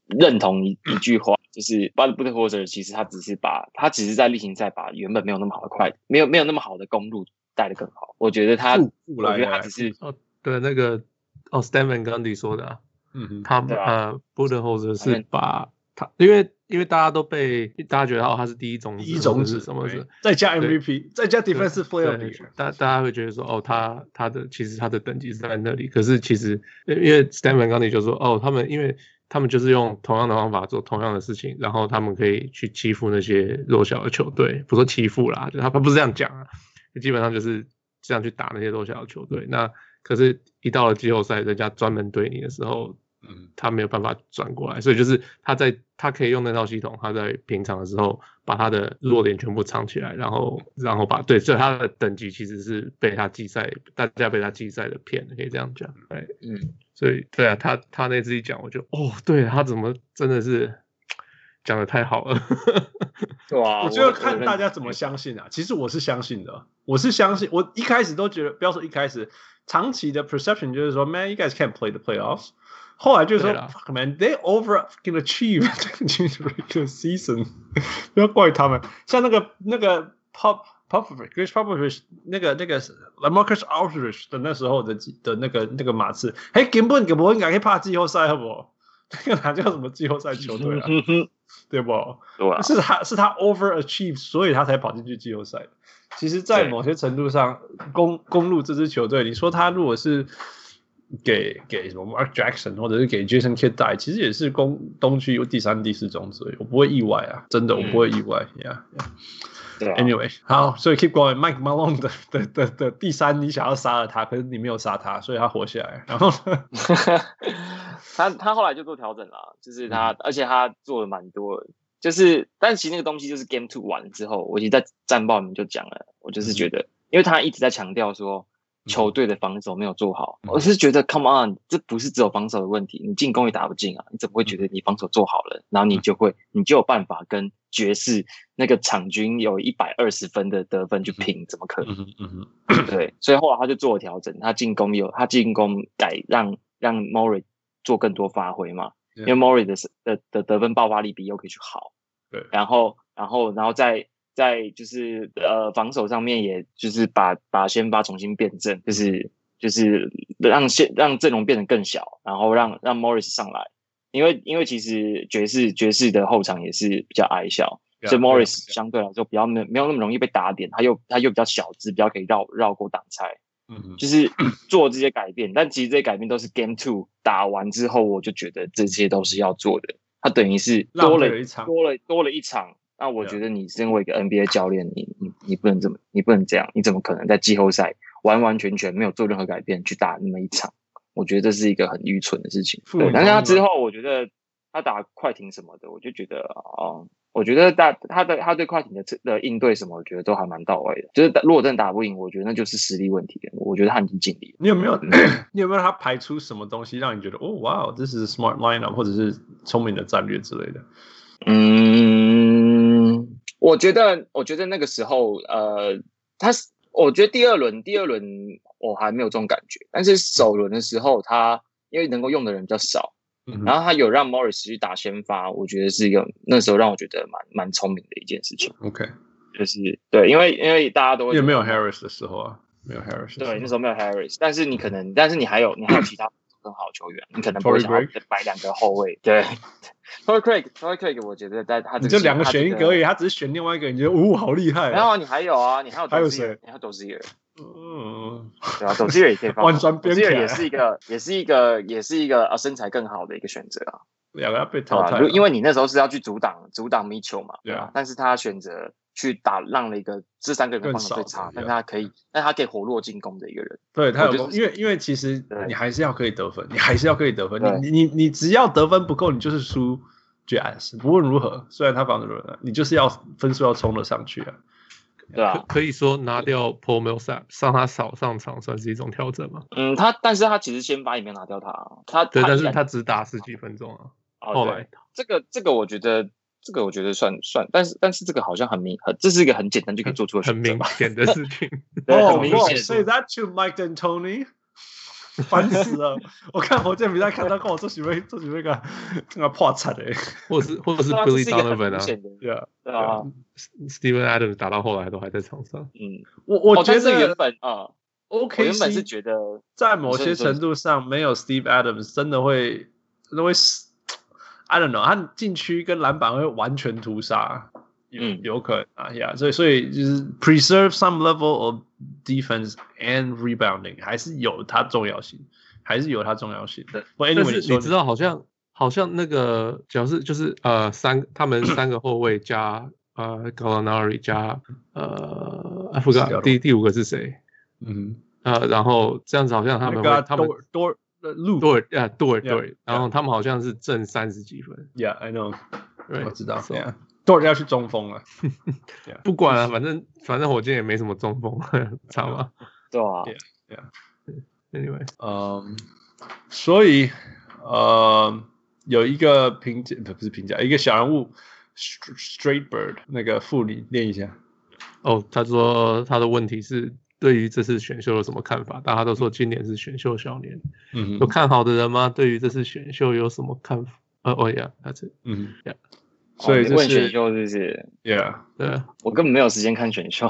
认同一一句话，就是 Bud Budenholzer 其实他只是把他只是在例行赛把原本没有那么好的快没有没有那么好的公路带的更好。我觉得他，我觉得他只是哦，对那个哦，Stan Van Gundy 说的，嗯嗯，他呃 Budenholzer 是把他因为。因为大家都被大家觉得哦，他是第一种子，第一种子什么的，再加 MVP，再加 Defensive Player，大大家会觉得说哦，他他的其实他的等级是在那里。可是其实因为 Stan Van Gundy 就说哦，他们因为他们就是用同样的方法做同样的事情，然后他们可以去欺负那些弱小的球队，不说欺负啦，就他他不是这样讲啊，基本上就是这样去打那些弱小的球队。那可是，一到了季后赛，人家专门对你的时候。嗯，他没有办法转过来，所以就是他在他可以用那套系统，他在平常的时候把他的弱点全部藏起来，然后然后把对，所以他的等级其实是被他计赛，大家被他计赛的骗，可以这样讲。对，嗯，所以对啊，他他那次一讲，我就哦，对他怎么真的是讲的太好了，(laughs) 对啊，我觉得看大家怎么相信啊。其实我是相信的，我是相信，我一开始都觉得，不要说一开始，长期的 perception 就是说，man，you guys can't play the playoffs。后来就是说，fuck man，they over can achieve (laughs) the season，(laughs) 不要怪他们。像那个那个 Pop Popovich，Chris Popovich，那个那个 LaMarcus Aldridge 的那时候的的那个那个马刺，嘿，根本根本应该怕季后赛，好不好？(laughs) 这个哪叫什么季后赛球队啊？对不？对啊，是他是他 over achieve，所以他才跑进去季后赛。其实，在某些程度上，公公路这支球队，你说他如果是。给给什么 Mark Jackson 或者是给 Jason Kidd 带，其实也是攻东区有第三、第四种子，我不会意外啊，真的我不会意外 Yeah，Anyway，好，所以 keep going，Mike Malone 的的的的第三，你想要杀了他，可是你没有杀他，所以他活下来。然后 (laughs) 他他后来就做调整了，就是他，而且他做了蛮多，就是但其实那个东西就是 Game Two 完了之后，我在战报里面就讲了，我就是觉得，因为他一直在强调说。球队的防守没有做好，我是觉得，Come on，这不是只有防守的问题，你进攻也打不进啊，你怎么会觉得你防守做好了，然后你就会，你就有办法跟爵士那个场均有一百二十分的得分去拼？怎么可能？对，所以后来他就做了调整，他进攻有他进攻改让让 Murray 做更多发挥嘛，因为 Murray 的的的得分爆发力比 Jokic 好，对，然后然后然后再。在就是呃防守上面，也就是把把先发重新变正，就是就是让先让阵容变得更小，然后让让 Morris 上来，因为因为其实爵士爵士的后场也是比较矮小所以 Morris 相对来说比较没没有那么容易被打点，他又他又比较小只，比较可以绕绕过挡拆，嗯哼，就是。做这些改变，但其实这些改变都是 Game Two 打完之后，我就觉得这些都是要做的，他等于是多了一场，多了多了一场。那我觉得你身为一个 NBA 教练，你你你不能这么，你不能这样，你怎么可能在季后赛完完全全没有做任何改变去打那么一场？我觉得这是一个很愚蠢的事情。对，但是他之后，我觉得他打快艇什么的，我就觉得哦，我觉得大他的他对快艇的的应对什么，我觉得都还蛮到位的。就是如果真的打不赢，我觉得那就是实力问题。我觉得他已经尽力了。你有没有 (clears throat) 你有没有他排出什么东西让你觉得哦，哇，这是 smart lineup 或者是聪明的战略之类的？嗯，我觉得，我觉得那个时候，呃，他是，我觉得第二轮，第二轮我还没有这种感觉，但是首轮的时候，他因为能够用的人比较少，嗯然后他有让 Morris 去打先发，我觉得是一个那时候让我觉得蛮蛮聪明的一件事情。OK，就是对，因为因为大家都会也没有 Harris 的时候啊，没有 Harris 的时候。对，那时候没有 Harris，但是你可能，但是你还有你还有其他更好的球员，你可能不会想要摆两个后卫。对，(laughs) Torrey Craig，Torrey Craig，我觉得在他就两个选一个而已，他他只是选另外一个，你觉得哦好厉害。然后你还有啊，你还有还有谁你还有 Dozier，嗯，对啊，Dozier 也可以放。(laughs) 万专边 Dozier 也是一个，也是一个，也是一个啊身材更好的一个选择啊。两个要被？淘汰因为你那时候是要去阻挡阻挡 Mitchell 嘛，对啊吧？但是他选择去打让了一个这三个人放的最差，更少但他可以，但他可以活络进攻的一个人。对他有因为因为其实你还是要可以得分，你还是要可以得分，你你你你只要得分不够，你就是输 Jazz。不论如何，虽然他防得软，你就是要分数要冲得上去啊。对啊，可以说拿掉 Paul Millsap，让他少上场，算是一种调整嘛？嗯，他但是他其实先发也没有拿掉他，他对，但是他只打十几分钟啊。哦对后来这个这个我觉得这个我觉得算算，但是但是这个好像很明很，这是一个很简单就可以做出的很？(laughs) 明显的事情。对，哦很明显。，Say that to Mike D'Antoni，(laughs) 烦死了！我看火箭比赛看到跟我做许巍做许巍个那个破产的，(laughs) 或是或者是 Billy 是一个很 Donovan 啊明显的，对啊，对啊，，Steven Adams 打到后来都还在场上。嗯，我我觉得原本啊，OK，原本是觉得在某些程度上，没有 Steve Adams 真的会真的会，I don't know，他禁区跟篮板会完全屠杀，嗯有可能啊，Yeah，所以所以就是 preserve some level of defense and rebounding 还是有它重要性，还是有它重要性的。不但是你知道，好像好像那个，假如是就是呃三，他们三个后卫加呃 Gallinari 加呃 forgot 第第五个是谁？嗯，呃，然后这样子好像他那个们会他们路对啊对 Yeah, 对，然后他们好像是正三十几分，，Yeah，I know，对。我知道。So，，Yeah，Dort 要去中锋了。(laughs) 不管了，反正反正火箭也没什么中锋，知道吗对啊，？Anyway，嗯，所以呃，有一个评价不不是评价，一个小人物 Straight Bird 那个副理念一下。哦，他说他的问题是对于这次选秀有什么看法？大家都说今年是选秀小年，嗯有看好的人吗？对于这次选秀有什么看法？呃，哦呀，他这嗯 Yeah 所以问选秀是不是？Yeah，对啊，我根本没有时间看选秀，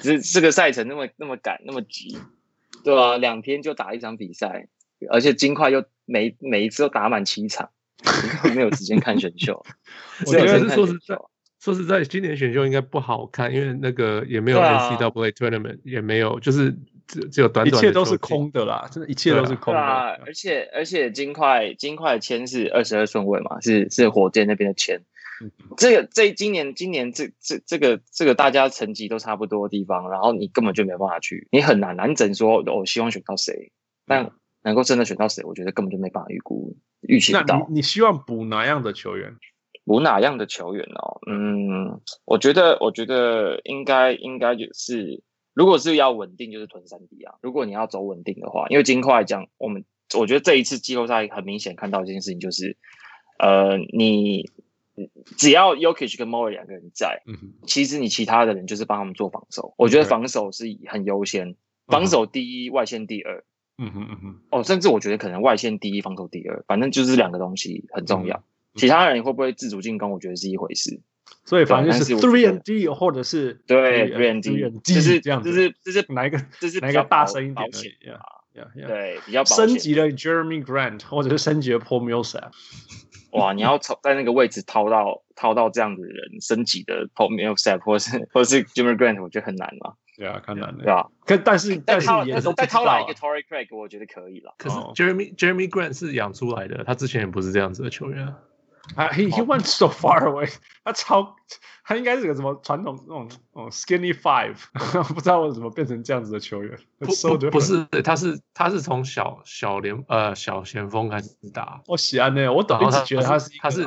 这这个赛程那么那么赶那么急，对啊、两天就打一场比赛，而且金块又每每一次都打满七场，没有时间看选秀。(laughs) 我觉得说实在说实在，今年选秀应该不好看，因为那个也没有对啊 NCAA tournament，也没有，就是只只有短一短一切都是空的啦，真的，一切都是空的而且而且金块金块签是二十二顺位嘛，是是火箭那边的签。嗯这个这今年今年这这这个这个大家成绩都差不多的地方，然后你根本就没办法去，你很难难整说，我希望选到谁，但能够真的选到谁，我觉得根本就没办法预估预期那。你你希望补哪样的球员？补哪样的球员哦？嗯，我觉得我觉得应该应该就是，如果是要稳定，就是囤三 D 啊。如果你要走稳定的话，因为金块讲，我们我觉得这一次季后赛很明显看到一件事情，就是呃，你只要 Yokic 跟 Murray 两个人在，嗯，其实你其他的人就是帮他们做防守。我觉得防守是很优先，防守第一，外线第二。嗯哼嗯哼，哦，甚至我觉得可能外线第一，防守第二，反正就是两个东西很重要。嗯其他人会不会自主进攻，我觉得是一回事。所以反正就是 three and D 或者是对 three，three and three D，and 就是这样子，就是就是哪一个就是哪一个大声一点而保险已啊？Yeah, yeah. 对比较升级了 Jeremy Grant，或者是升级了 Paul Millsap。哇，你要从在那个位置掏到掏到这样的人升级的 Paul Millsap 或是或是 Jeremy Grant，我觉得很难嘛，对啊，看难对啊？可但是但是也都再掏来一个 Torrey Craig，我觉得可以了。可是哦 Jeremy Jeremy Grant 是养出来的，他之前也不是这样子的球员啊。啊，he he went so far away，(laughs) 他超他应该是个什么传统那种哦 skinny five，不知道为什么变成这样子的球员。不 so 不不是，他是他是从小小联呃小前锋开始打，我喜欢呢，我懂，一直然后他觉得他是他是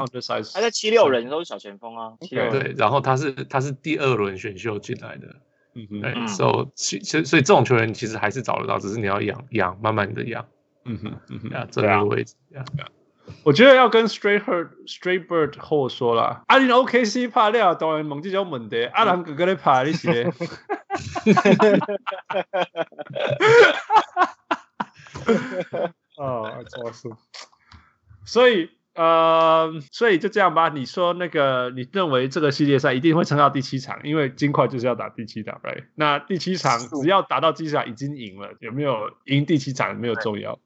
他在七六人都是小前锋啊，对，然后他是他是第二轮选秀进来的，嗯哼对嗯，so 其所以所以这种球员其实还是找得到，只是你要养养，慢慢的养嗯哼嗯哼。啊，这个位置呀。我觉得要跟 Straight Bird Straight Bird 后说啦，啊，你 OKC 拍了，当然猛这种问题，啊，人哥哥咧拍，你是咧？(laughs) 哦，错是。所以呃，所以就这样吧。你说那个，你认为这个系列赛一定会撑到第七场，因为金块就是要打第七场，right？那第七场只要打到第七场已经赢了，有没有赢第七场没有重要。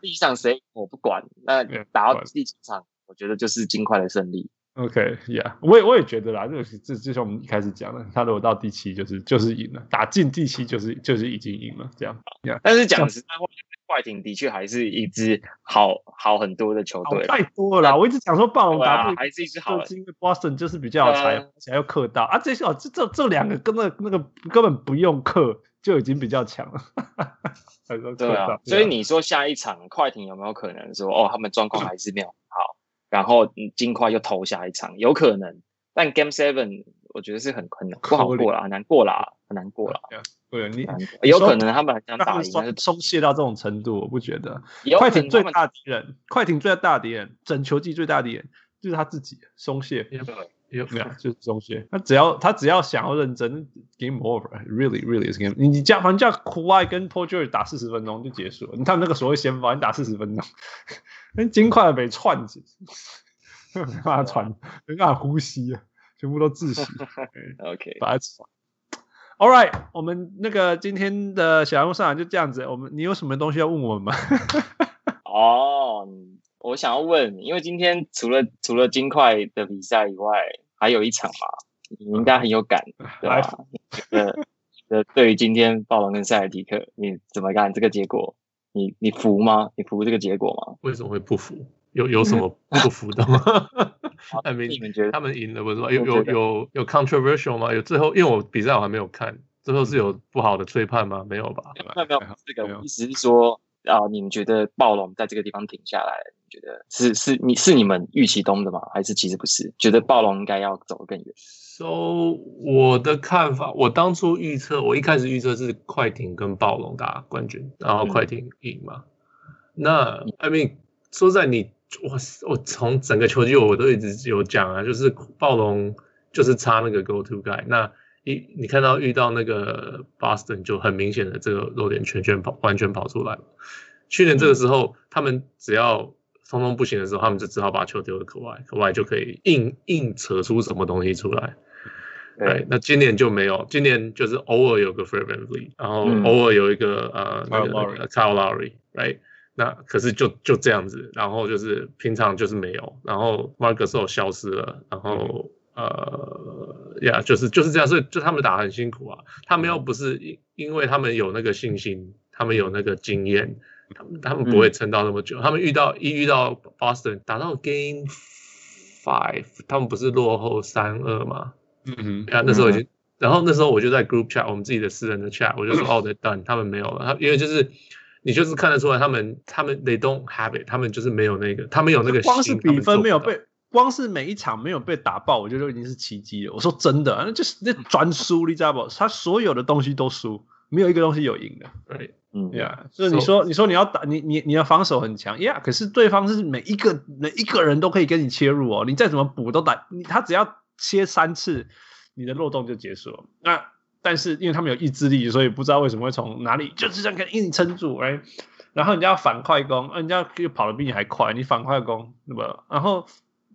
第一场谁我不管，那打到第七场，我觉得就是尽快的胜利。OK，Yeah，、okay, 我也我也觉得啦，这个这就像我们一开始讲的，他如果到第七就是就是赢了，打进第七就是就是已经赢了，这样。Yeah, 但是讲实在话，快艇的确还是一支好好很多的球队，太多了啦。我一直讲说暴龙打不还是一支好，是因为 Boston 就是比较有才，而且又克到啊，这些哦，这这这两个根本那个根本不用克就已经比较强了。对啊，所以你说下一场快艇有没有可能说哦，他们状况还是没有好？然后尽快又投下一场，有可能，但 Game Seven 我觉得是很困难，不好过了，很难过啦，很难过了。对，你有可能他们很想打赢，但是松懈到这种程度，我不觉得。快艇最大敌人，快艇最大敌人，整球季最大敌人就是他自己松懈，有没有？就是松懈。他只要他只要想要认真，Game Over，Really Really is Game。你你叫反正叫 Kawhi 跟 Paul George 打四十分钟就结束了。你看那个所谓先发，你打四十分钟。跟金块被串起，(laughs) 没办法喘，没办法呼吸啊，全部都窒息。(laughs) OK，把它喘。All right，我们那个今天的小人物上场就这样子。我们你有什么东西要问我们吗？(laughs) 哦，oh, 我想要问，因为今天除了除了金块的比赛以外，还有一场嘛，你应该很有感，(laughs) 对吧？呃呃，对于今天暴龙跟塞尔提克，你怎么看这个结果？你你服吗？你服这个结果吗？为什么会不服？有有什么不服的吗？(laughs) 他们你们觉得他们赢了不是吗？有有有有 controversial 吗？有最后，因为我比赛我还没有看，最后是有不好的吹判吗？没有吧？没有没有，这个意思是说啊，你们觉得暴龙在这个地方停下来，你觉得是是你是你们预期中的吗？还是其实不是？觉得暴龙应该要走得更远？So 我的看法，我当初预测，我一开始预测是快艇跟暴龙打冠军，然后快艇赢嘛。嗯、那 I mean 说在你，我我从整个球季我都一直有讲啊，就是暴龙就是差那个 go to guy。那一你看到遇到那个 Boston 就很明显的这个弱点全全跑完全跑出来了。去年这个时候，嗯、他们只要通通不行的时候，他们就只好把球丢给 Kawhi，Kawhi 就可以硬硬扯出什么东西出来。对，那今年就没有，今年就是偶尔有个 Fred VanVleet，然后偶尔有一个、嗯、呃那个 Kyle Lowry，right？那可是就就这样子，然后就是平常就是没有，然后 Marc Gasol 消失了，然后、嗯、呃呀，yeah, 就是就是这样，所以就他们打很辛苦啊，他们又不是因因为他们有那个信心，他们有那个经验，他们他们不会撑到那么久，嗯、他们遇到一遇到 Boston 打到 Game Five，他们不是落后三二吗？嗯哼，啊，那时候已经，然后那时候我就在 group chat，我们自己的私人的 chat，我就说 (laughs) 哦，they're done，他们没有了，他因为就是你就是看得出来，他们他们 they don't have it，他们就是没有那个，他们有那个光是比分没有被，光是每一场没有被打爆，我觉得就已经是奇迹了。我说真的，那就是那专输，你知道不？他所有的东西都输，没有一个东西有赢的。对，嗯，呀，所以你说你说你要打你你你的防守很强，呀，可是对方是每一个每一个人都可以跟你切入哦，你再怎么补都打，他只要。切三次，你的漏洞就结束了。那但是因为他们有意志力，所以不知道为什么会从哪里就是这样硬撑住，哎，然后人家要反快攻，人家又跑得比你还快，你反快攻，对吧？然后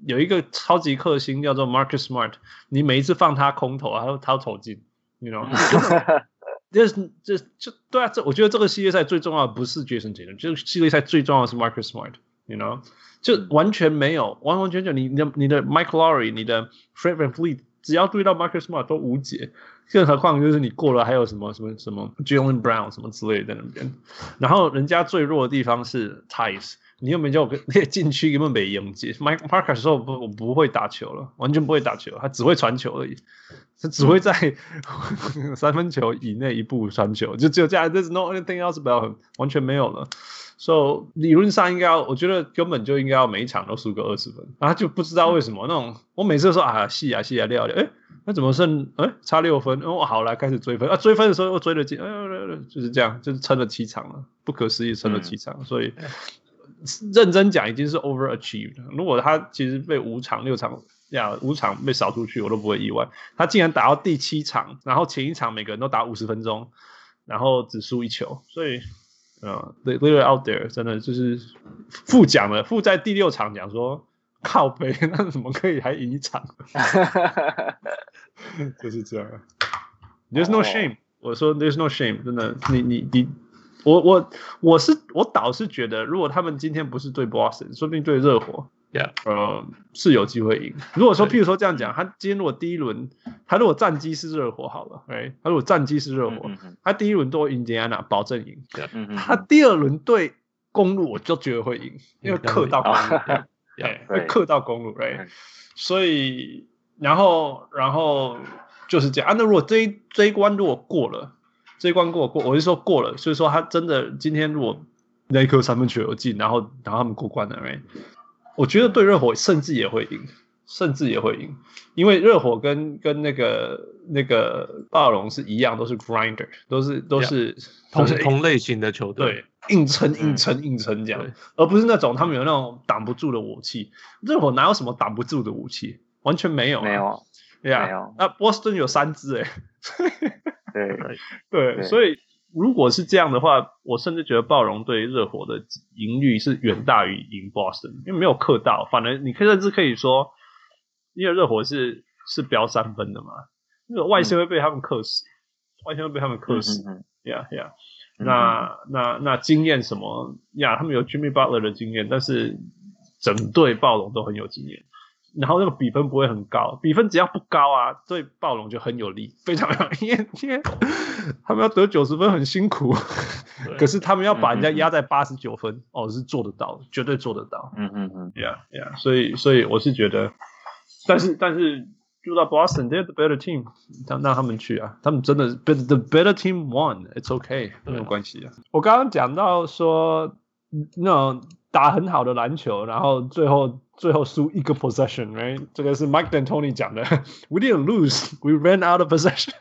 有一个超级克星叫做 Marcus Smart，你每一次放他空投，他他投进，你知道吗？这这这对啊，这我觉得这个系列赛最重要的不是 Jayson Tatum，就是系列赛最重要的是 Marcus Smart，you know。就完全没有，完完全全你的你的 Mike Lowry，你的 Fred VanVleet，只要注意到 Marcus Smart 都无解，更何况就是你过了还有什么什么什么 Jaylen Brown 什么之类的在那边，然后人家最弱的地方是 ties，你又没叫我跟那禁区根本没用解，Mike Parker 说我不我不会打球了，完全不会打球，他只会传球而已，他只会在 (laughs) 三分球以内一步传球，就只有这样，There's no anything else about him，完全没有了。So 理论上应该要，我觉得根本就应该要每一场都输个二十分，然后就不知道为什么那种，我每次都说啊，戏啊戏啊料料，哎，那怎么剩哎差六分？哦，好来开始追分啊，追分的时候又追得进，哎，就是这样，就是撑了七场了，不可思议撑了七场，所以认真讲已经是 overachieved。如果他其实被五场六场呀五场被扫出去，我都不会意外。他竟然打到第七场，然后前一场每个人都打五十分钟，然后只输一球，所以。嗯，they they are out there，真的就是负讲了，负在第六场讲说靠北，那怎么可以还赢一场？就是这样。There's no shame，我说 There's no shame，真的，你你你，我我我是我倒是觉得，如果他们今天不是对 Boston，说不定对热火。Yeah，呃，是有机会赢。如果说，譬如说这样讲，他今天如果第一轮，他如果战绩是热火好了，哎，他如果战绩是热火，他第一轮对印第安纳保证赢。他第二轮对公路，我就觉得会赢，因为克到公路，(laughs) 对，会克到公鹿，哎，所以，然后，然后就是这样。啊。那如果这一这一关如果过了，这一关过过，我是说过了，所以说他真的今天如果那一颗三分球有进，然后，然后他们过关了，哎。我觉得对热火甚至也会赢，甚至也会赢，因为热火跟跟那个那个暴龙是一样，都是 grinder，都是都是同同类型的球队，对，硬撑硬撑硬撑这样，而不是那种他们有那种挡不住的武器。热火哪有什么挡不住的武器？完全没有，没有，对啊，那波士顿有三支哎，(laughs) 对对，所以。如果是这样的话，我甚至觉得暴龙对热火的赢率是远大于赢 Boston，因为没有克到。反而你可以甚至可以说，因为热火是是飙三分的嘛，那个外线会被他们克死，嗯、外线会被他们克死。呀呀，那那那经验什么呀？他们有 Jimmy Butler 的经验，但是整队暴龙都很有经验。然后那个比分不会很高，比分只要不高啊，对暴龙就很有利，非常有利。因为因为他们要得九十分很辛苦，(laughs) 可是他们要把人家压在八十九分，嗯、哦，是做得到，绝对做得到。嗯嗯嗯，Yeah Yeah，所以所以我是觉得，但是但是住到 Boston，they're the better team，让让他们去啊，他们真的 the better team won，it's okay，没有关系啊。我刚刚讲到说那种打很好的篮球，然后最后最后输一个 possession，right？这个是 Mike D'Antoni 讲的，We (laughs) didn't lose, we ran out of possession.